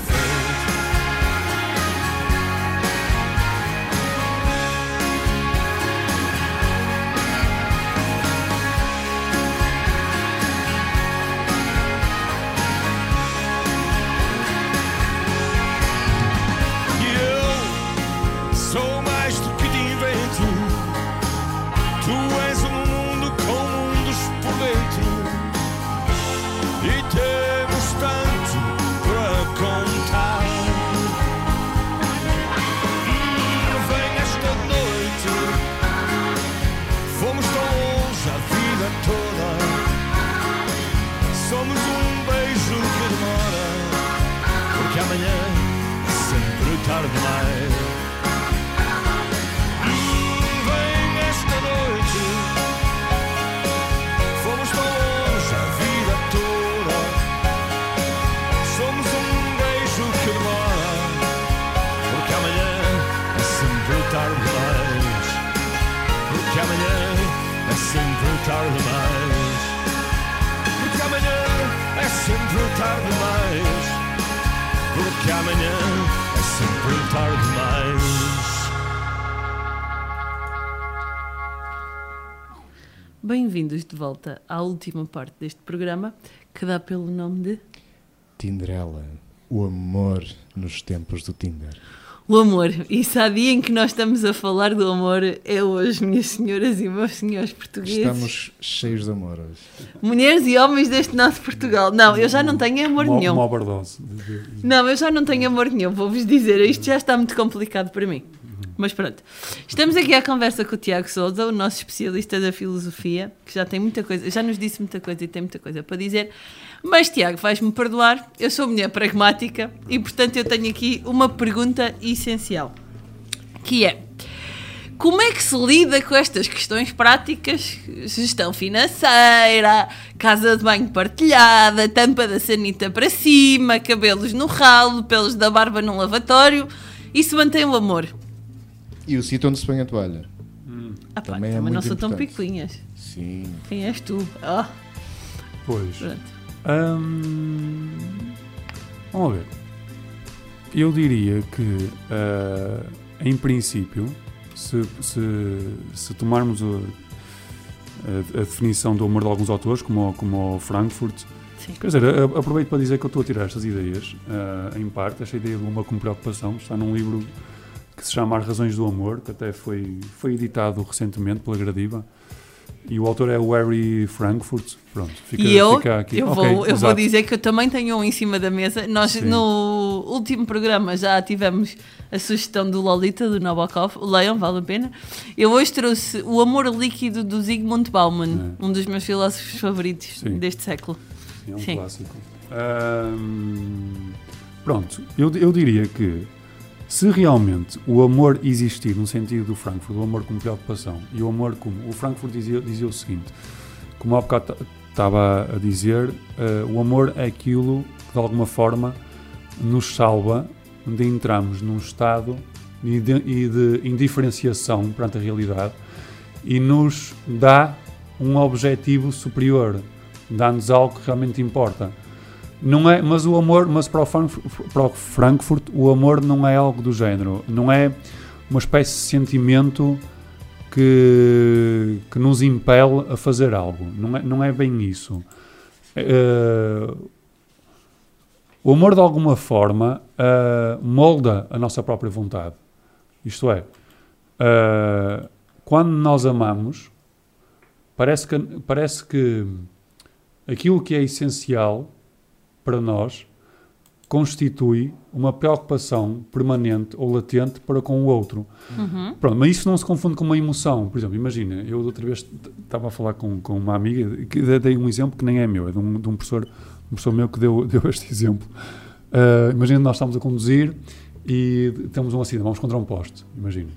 Bem-vindos de volta à última parte deste programa, que dá pelo nome de Tinderela, o amor nos tempos do Tinder. O Amor. E se há dia em que nós estamos a falar do amor, é hoje, minhas senhoras e meus senhores portugueses. Estamos cheios de amor hoje. Mulheres e homens deste nosso Portugal. Não, eu já não tenho amor Uma, nenhum. uma overdose. Não, eu já não tenho amor nenhum, vou-vos dizer, isto já está muito complicado para mim. Mas pronto, estamos aqui à conversa com o Tiago Souza, o nosso especialista da filosofia, que já tem muita coisa, já nos disse muita coisa e tem muita coisa para dizer. Mas Tiago, vais-me perdoar, eu sou mulher pragmática e portanto eu tenho aqui uma pergunta essencial, que é como é que se lida com estas questões práticas? Gestão financeira, casa de banho partilhada, tampa da sanita para cima, cabelos no ralo, pelos da barba no lavatório. E se mantém o amor? E o sítio onde se põe a toalha. Ah, pá, Também também, é não muito são tão importante. picuinhas. Sim. Quem és tu? Oh, Pois. pronto. Hum, vamos ver. Eu diria que, ah, em princípio, se, se, se tomarmos o- a, a definição do amor de alguns autores, como, o- como o Frankfurt, Sim. quer dizer, a- aproveito para dizer que eu estou a tirar estas ideias, ah, em parte, esta ideia de uma como preocupação, está num livro que se chama As Razões do Amor, que até foi, foi editado recentemente pela Gradiva. E o autor é o Harry Frankfurt. Pronto, fica, e eu, fica aqui. eu, vou, eu vou dizer que eu também tenho um em cima da mesa. Nós, Sim. no último programa, já tivemos a sugestão do Lolita, do Nabokov. Leiam, vale a pena. Eu hoje trouxe O Amor Líquido, do Zygmunt Bauman, um dos meus filósofos favoritos É. Sim. deste século. É um Sim. clássico. Ahm, pronto, eu, eu diria que se realmente o amor existir no sentido do Frankfurt, o amor como preocupação, e o amor como. O Frankfurt dizia, dizia o seguinte: como há bocado estava a dizer, eh, o amor é aquilo que de alguma forma nos salva de entrarmos num estado e de, e de indiferenciação perante a realidade e nos dá um objetivo superior, dá-nos algo que realmente importa. Não é, mas o amor, mas para o, Frankfurt, para o Frankfurt, o amor não é algo do género, não é uma espécie de sentimento que, que nos impele a fazer algo. Não é, não é bem isso. Eh, o amor, de alguma forma, eh, molda a nossa própria vontade. Isto é, eh, quando nós amamos, parece que, parece que aquilo que é essencial para nós constitui uma preocupação permanente ou latente para com o outro. Uhum. Pronto, mas isso não se confunde com uma emoção. Por exemplo, imagina, eu outra vez estava a falar com, com uma amiga, que dei- um exemplo que nem é meu, é de um, de um professor, um professor meu que deu, [laughs] deu este exemplo. Ah, imagina, nós estamos a conduzir e temos um acidente, vamos contra um poste, imagina.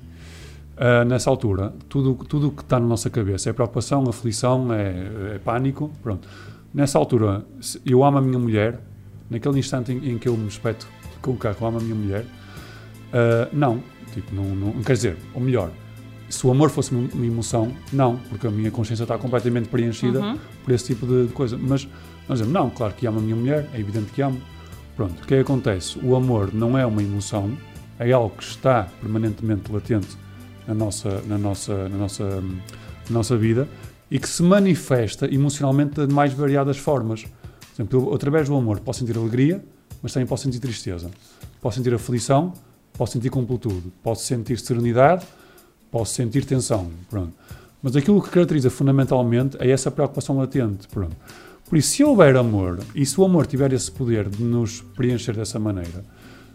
Ah, nessa altura, tudo tudo o que está na nossa cabeça é preocupação, aflição, é, é pânico, pronto. Nessa altura, eu amo a minha mulher, naquele instante em, em que eu me espeto com o carro, eu amo a minha mulher, ah, não, tipo, não, não, quer dizer, ou melhor, se o amor fosse uma emoção, não, porque a minha consciência está completamente preenchida Uhum. por esse tipo de, de coisa. Mas nós dizemos, não, claro que amo a minha mulher, é evidente que amo. Pronto, o que é que acontece? O amor não é uma emoção, é algo que está permanentemente latente na nossa, na nossa, na nossa, hum, na nossa vida e que se manifesta emocionalmente de mais variadas formas. Por exemplo, eu, através do amor posso sentir alegria, mas também posso sentir tristeza. Posso sentir aflição, posso sentir completude, posso sentir serenidade, posso sentir tensão. Pronto. Mas aquilo que caracteriza fundamentalmente é essa preocupação latente. Pronto. Por isso, se houver amor, e se o amor tiver esse poder de nos preencher dessa maneira,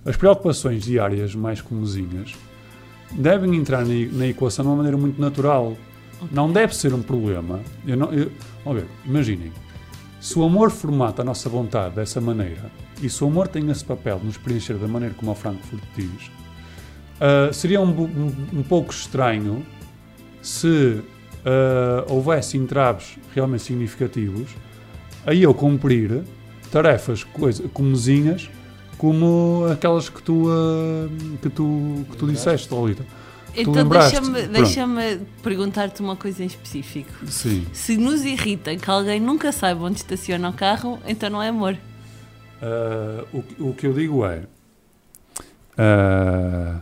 as preocupações diárias mais comuzinhas devem entrar na equação de uma maneira muito natural. Não deve ser um problema. Eu não, eu, vamos ver, imaginem. Se o amor formata a nossa vontade dessa maneira, e se o amor tem esse papel de nos preencher da maneira como o Frankfurt diz, ah, seria um, um- um pouco estranho se ah, houvesse entraves realmente significativos a eu cumprir tarefas coisa, comezinhas como aquelas que tu, ah, que tu, que tu disseste, Lolita. Então deixa-me deixa perguntar-te uma coisa em específico. Sim. Se nos irrita que alguém nunca saiba onde estaciona o carro, então não é amor. Ah, o, que- o que eu digo é. ah,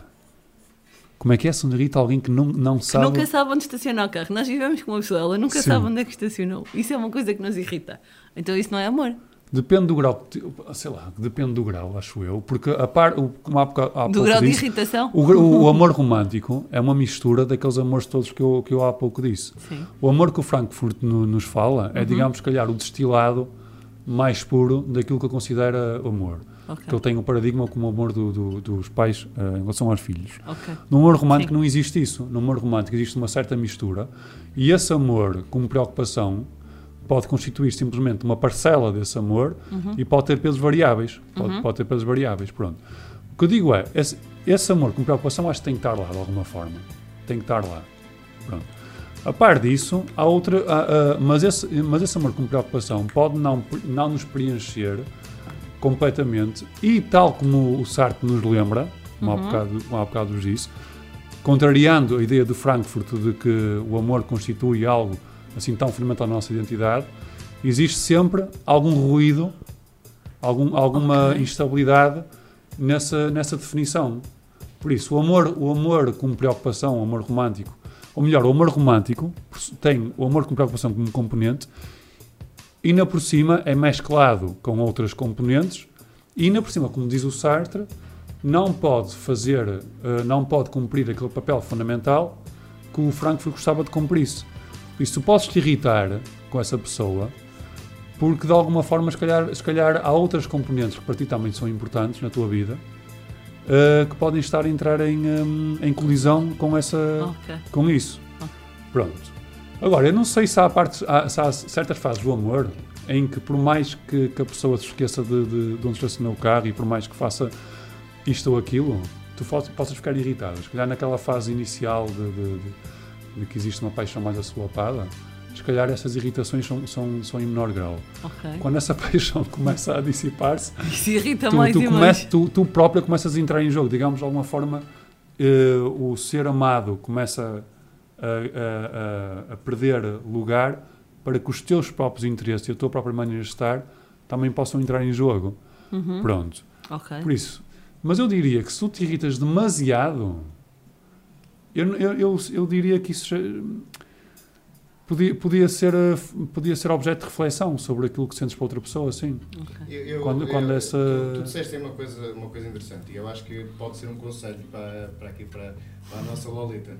como é que é se nos irrita alguém que não, não Que sabe. nunca sabe onde estaciona o carro. Nós vivemos com uma pessoa, ela nunca Sim. sabe onde é que estacionou. Isso é uma coisa que nos irrita. Então isso não é amor. Depende do grau, sei lá, depende do grau, acho eu, porque a par, o, como há, Do pouco grau de disse, irritação? O, o [laughs] amor romântico é uma mistura daqueles amores todos que eu, que eu há pouco disse. Sim. O amor que o Frankfurt no- nos fala é, Uhum. digamos, se calhar, o destilado mais puro daquilo que eu considero amor. Ok. Que ele tem o paradigma como o amor do- do- dos pais eh, em relação aos filhos. Ok. No amor romântico Sim. não existe isso. No amor romântico existe uma certa mistura e esse amor, como preocupação, pode constituir simplesmente uma parcela desse amor Uhum. e pode ter pesos variáveis. Pode, Uhum. pode ter pesos variáveis, pronto. O que eu digo é, esse, esse amor com preocupação acho que tem que estar lá de alguma forma. Tem que estar lá. Pronto. A par disso, há outra, há- há- mas, esse, mas esse amor com preocupação pode não, não nos preencher completamente e tal como o Sartre nos lembra, como há Uhum. bocado, como há bocado vos disse, contrariando a ideia de Frankfurt de que o amor constitui algo assim tão fundamental na nossa identidade, existe sempre algum ruído, algum, alguma Ok. instabilidade nessa, nessa definição. Por isso, o amor, o amor como preocupação, o amor romântico, ou melhor, o amor romântico tem o amor com preocupação como componente e ainda por cima é mesclado com outras componentes e ainda por cima, como diz o Sartre, não pode fazer, eh, não pode cumprir aquele papel fundamental que o Frankfurt gostava de cumprir-se. Por isso, tu podes te irritar com essa pessoa porque de alguma forma, se calhar, se calhar há outras componentes que para ti também são importantes na tua vida uh, que podem estar a entrar em, um, em colisão com, essa, Ok. com isso. Pronto. Agora, eu não sei se há, partes, há- se há certas fases do amor em que, por mais que, que a pessoa se esqueça de, de, de onde estacionou o carro e por mais que faça isto ou aquilo, tu possas ficar irritado. Se calhar naquela fase inicial de, de- de- que existe uma paixão mais assolapada, se calhar essas irritações são, são, são em menor grau. Ok. Quando essa [laughs] paixão começa a dissipar-se, tu, mais tu, e mais. tu, tu própria começas a entrar em jogo. Digamos, de alguma forma, eh, o ser amado começa a, a- a- perder lugar para que os teus próprios interesses e a tua própria maneira de estar também possam entrar em jogo. Uhum. Pronto. Ok. Por isso. Mas eu diria que se tu te irritas demasiado, eu, eu, eu, eu diria que isso podia, podia, ser, eh, podia ser objeto de reflexão sobre aquilo que sentes para outra pessoa, sim. Eu- eu- quando, quando eu- essa. Tu, tu disseste uma coisa, uma coisa interessante e eu acho que pode ser um conselho para, para aqui, para, para a nossa Lolita.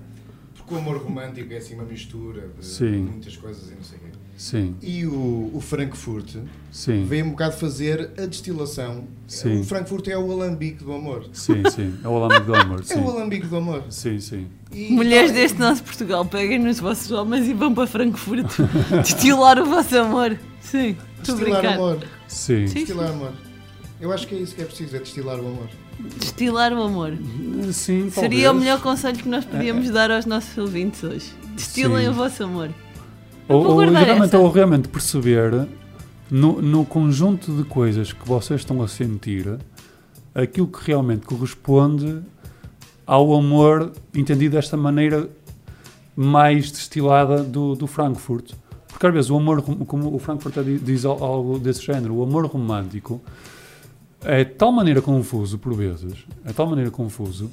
Porque o amor romântico é assim uma mistura de Sim. muitas coisas e não sei o quê. Sim. E o, o Frankfurt Sim. veio um bocado fazer a destilação. Sim. O Frankfurt é o alambique do amor. Sim, sim. É o alambique do amor. [laughs] É Sim. o alambique do amor. Sim, sim. E- Mulheres deste nosso Portugal, peguem nos vossos homens e vão para Frankfurt [laughs] destilar o vosso amor. Sim, Destilar amor. Sim. Sim, Destilar amor. Eu acho que é isso que é preciso, é destilar o amor. Destilar o amor. Sim, Seria o talvez. melhor conselho que nós podíamos dar aos nossos ouvintes hoje. Destilem Sim. o vosso amor. Ou, ou, ou realmente perceber no, no conjunto de coisas que vocês estão a sentir aquilo que realmente corresponde ao amor entendido desta maneira mais destilada do, do Frankfurt. Porque às vezes o amor, como o Frankfurt di- diz al- algo desse género, o amor romântico é de tal maneira confuso, por vezes, é de tal maneira confuso,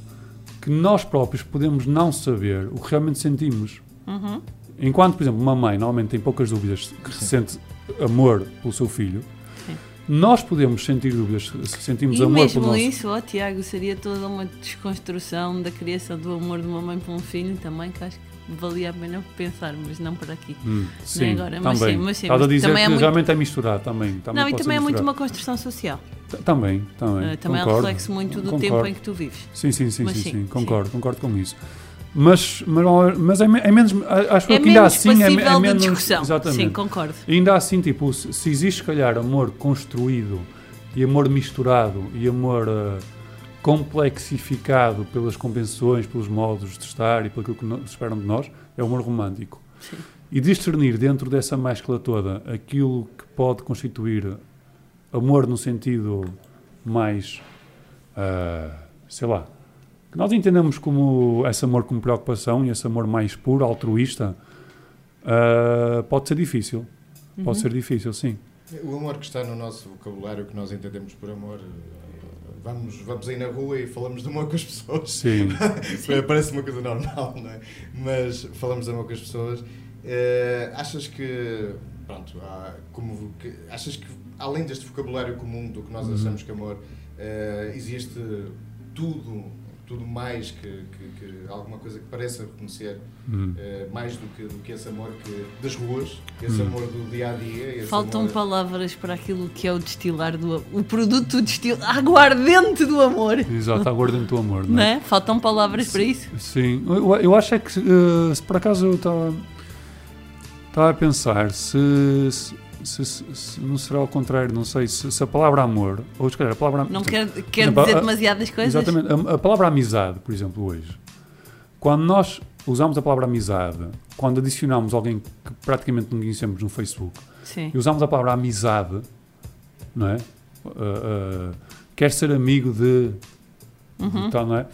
que nós próprios podemos não saber o que realmente sentimos. Uhum. Enquanto, por exemplo, uma mãe normalmente tem poucas dúvidas que sente amor pelo seu filho, Sim. nós podemos sentir dúvidas se sentimos E amor mesmo pelo nosso isso, ó Tiago, seria toda uma desconstrução da criação do amor de uma mãe para um filho também, que acho que valia a pena pensar, mas não por aqui. Hum, Nem sim, agora, mas também. sim, mas sim. Estás a dizer também que é muito- realmente é misturado também. também Não, e também é muito uma construção social. T- Também, também. Eh, também é um concordo, reflexo muito do concordo. tempo em que tu vives. Sim, sim, sim, Mas sim, sim, sim, sim. concordo, concordo com isso. Mas, mas, mas é, é menos, acho É que ainda menos assim é, é menos. discussão. Exatamente. Sim, concordo. Ainda assim, tipo, se, se existe, se calhar, amor construído e amor misturado e amor eh, complexificado pelas convenções, pelos modos de estar e pelo que no- esperam de nós, é o amor romântico. Sim. E discernir dentro dessa mescla toda aquilo que pode constituir amor no sentido mais, ah, sei lá, que nós entendemos como esse amor como preocupação e esse amor mais puro, altruísta, ah, pode ser difícil. Uhum. Pode ser difícil, sim. O amor que está no nosso vocabulário, que nós entendemos por amor, eh, vamos, vamos aí na rua e falamos de amor com as pessoas. [laughs] Sim. Parece uma coisa normal, não é? Mas falamos de amor com as pessoas. Eh, achas que, pronto, há, como, que, achas que além deste vocabulário comum do que nós Uhum. achamos que amor, eh, existe tudo, tudo mais que, que, que alguma coisa que pareça reconhecer, Uhum. eh, mais do que, do que esse amor que, das ruas, esse Uhum. amor do dia a dia. Faltam amor, palavras para aquilo que é o destilar do o produto destil aguardente do amor. Exato, aguardente do amor, não Não é? é? Faltam palavras para isso. Sim, eu, eu acho é que eh, se por acaso eu estava estava a pensar se, se, se- se- não será ao contrário, não sei, se, se a palavra amor, ou se calhar a palavra Não quer, quer exemplo, dizer a- demasiadas coisas. Exatamente, a, a palavra amizade, por exemplo, hoje, quando nós usamos a palavra amizade, quando adicionamos alguém que praticamente não conhecemos no Facebook, Sim. e usamos a palavra amizade, não é? Uh, uh, quer ser amigo de. Uhum. tal, não é?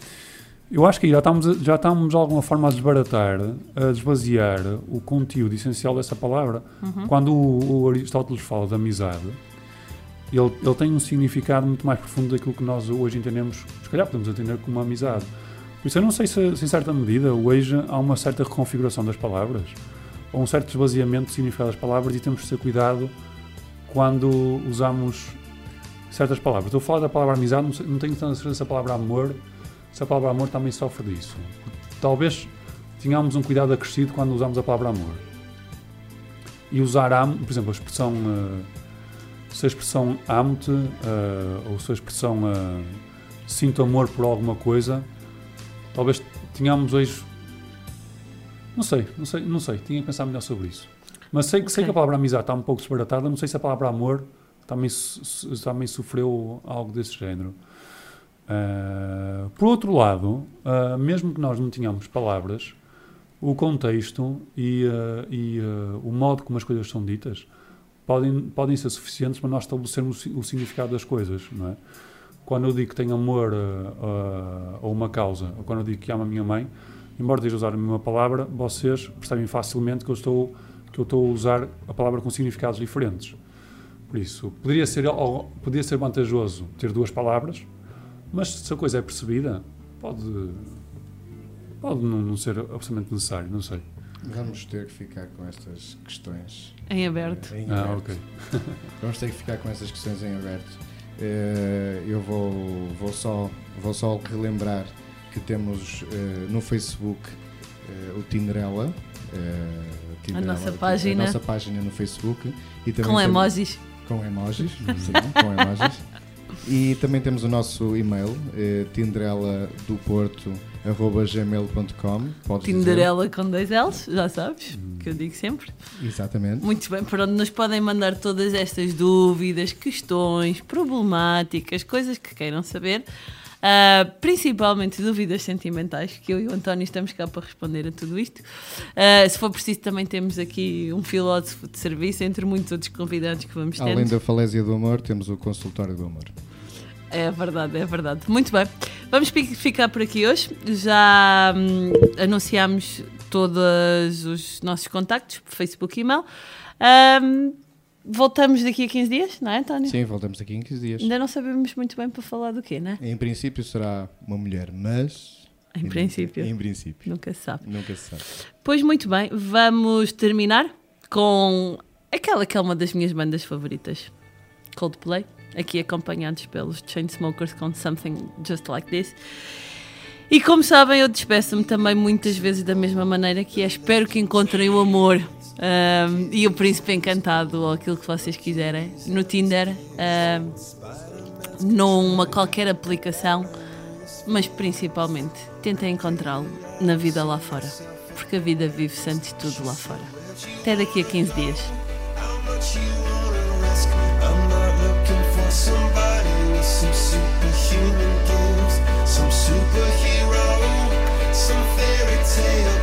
Eu acho que aí já estamos, a- já estamos de alguma forma a desbaratar, a desvaziar o conteúdo essencial dessa palavra. Uhum. Quando o, o Aristóteles fala de amizade, ele, ele tem um significado muito mais profundo daquilo que nós hoje entendemos, se calhar podemos entender como amizade. Por isso eu não sei se, se em certa medida hoje há uma certa reconfiguração das palavras, ou um certo esvaziamento do significado das palavras e temos de ter cuidado quando usamos certas palavras. Estou a falar da palavra amizade, não, não tenho tanta certeza se a palavra amor, se a palavra amor também sofre disso. Talvez tenhamos um cuidado acrescido quando usamos a palavra amor. e usar amo, por exemplo, a expressão. eh, se a expressão amo-te eh, ou se a expressão eh, sinto amor por alguma coisa, talvez tenhamos hoje. Não sei, não sei, não sei, tinha que pensar melhor sobre isso. Mas sei, que sei que a palavra amizade está um pouco disparatada, não sei se a palavra amor também, também sofreu algo desse género. Ah, por outro lado, ah, mesmo que nós não tenhamos palavras, o contexto e, ah, e, o modo como as coisas são ditas podem, podem ser suficientes para nós estabelecermos o o significado das coisas, não é? Quando eu digo que tenho amor a uma causa, ou quando eu digo que amo a minha mãe, embora esteja a usar a mesma palavra, vocês percebem facilmente que eu estou, que eu estou a usar a palavra com significados diferentes. Por isso, poderia ser, poderia ser vantajoso ter duas palavras, mas se a coisa é percebida, pode, pode não, não ser absolutamente necessário, não sei. Vamos ter que ficar com estas questões Em aberto. Em Ah, aberto. ok. [laughs] Vamos ter que ficar com estas questões em aberto. Eh, eu vou, vou, só, vou só relembrar que temos eh, no Facebook eh, o eh, Tinderela, nossa página. A nossa página no Facebook. E também Com emojis. Com emojis, sim, com emojis. [laughs] E também temos o nosso e-mail, eh, tinderela-do-porto.gmail.com Podes dizer. Tinderela com dois L's, já sabes, que eu digo sempre. Exatamente. Muito bem, para onde nos podem mandar todas estas dúvidas, questões, problemáticas, coisas que queiram saber. Ah, principalmente dúvidas sentimentais, que eu e o António estamos cá para responder a tudo isto. Ah, se for preciso, também temos aqui um filósofo de serviço, entre muitos outros convidados que vamos ter. Além da falésia do amor, temos o consultório do amor. É verdade, é verdade. Muito bem. Vamos fi- ficar por aqui hoje. Já hum, anunciámos todos os nossos contactos, Facebook e e-mail. Hum, voltamos daqui a 15 dias, não é, António? Sim, voltamos daqui em 15 dias. Ainda não sabemos muito bem para falar do quê, não é? Em princípio será uma mulher, mas. Em princípio. Em princípio. Nunca se sabe. Nunca se sabe. Pois muito bem, vamos terminar com aquela que é uma das minhas bandas favoritas, Coldplay, aqui acompanhados pelos Chainsmokers com Something Just Like This. E como sabem, eu despeço-me também muitas vezes da mesma maneira que é espero que encontrem o amor ahm, e o príncipe encantado ou aquilo que vocês quiserem no Tinder, ahm, numa qualquer aplicação, mas principalmente tentem encontrá-lo na vida lá fora, porque a vida vive-se antes de tudo lá fora. Até daqui a 15 dias. Somebody with some superhuman gifts, some superhero, some fairy tale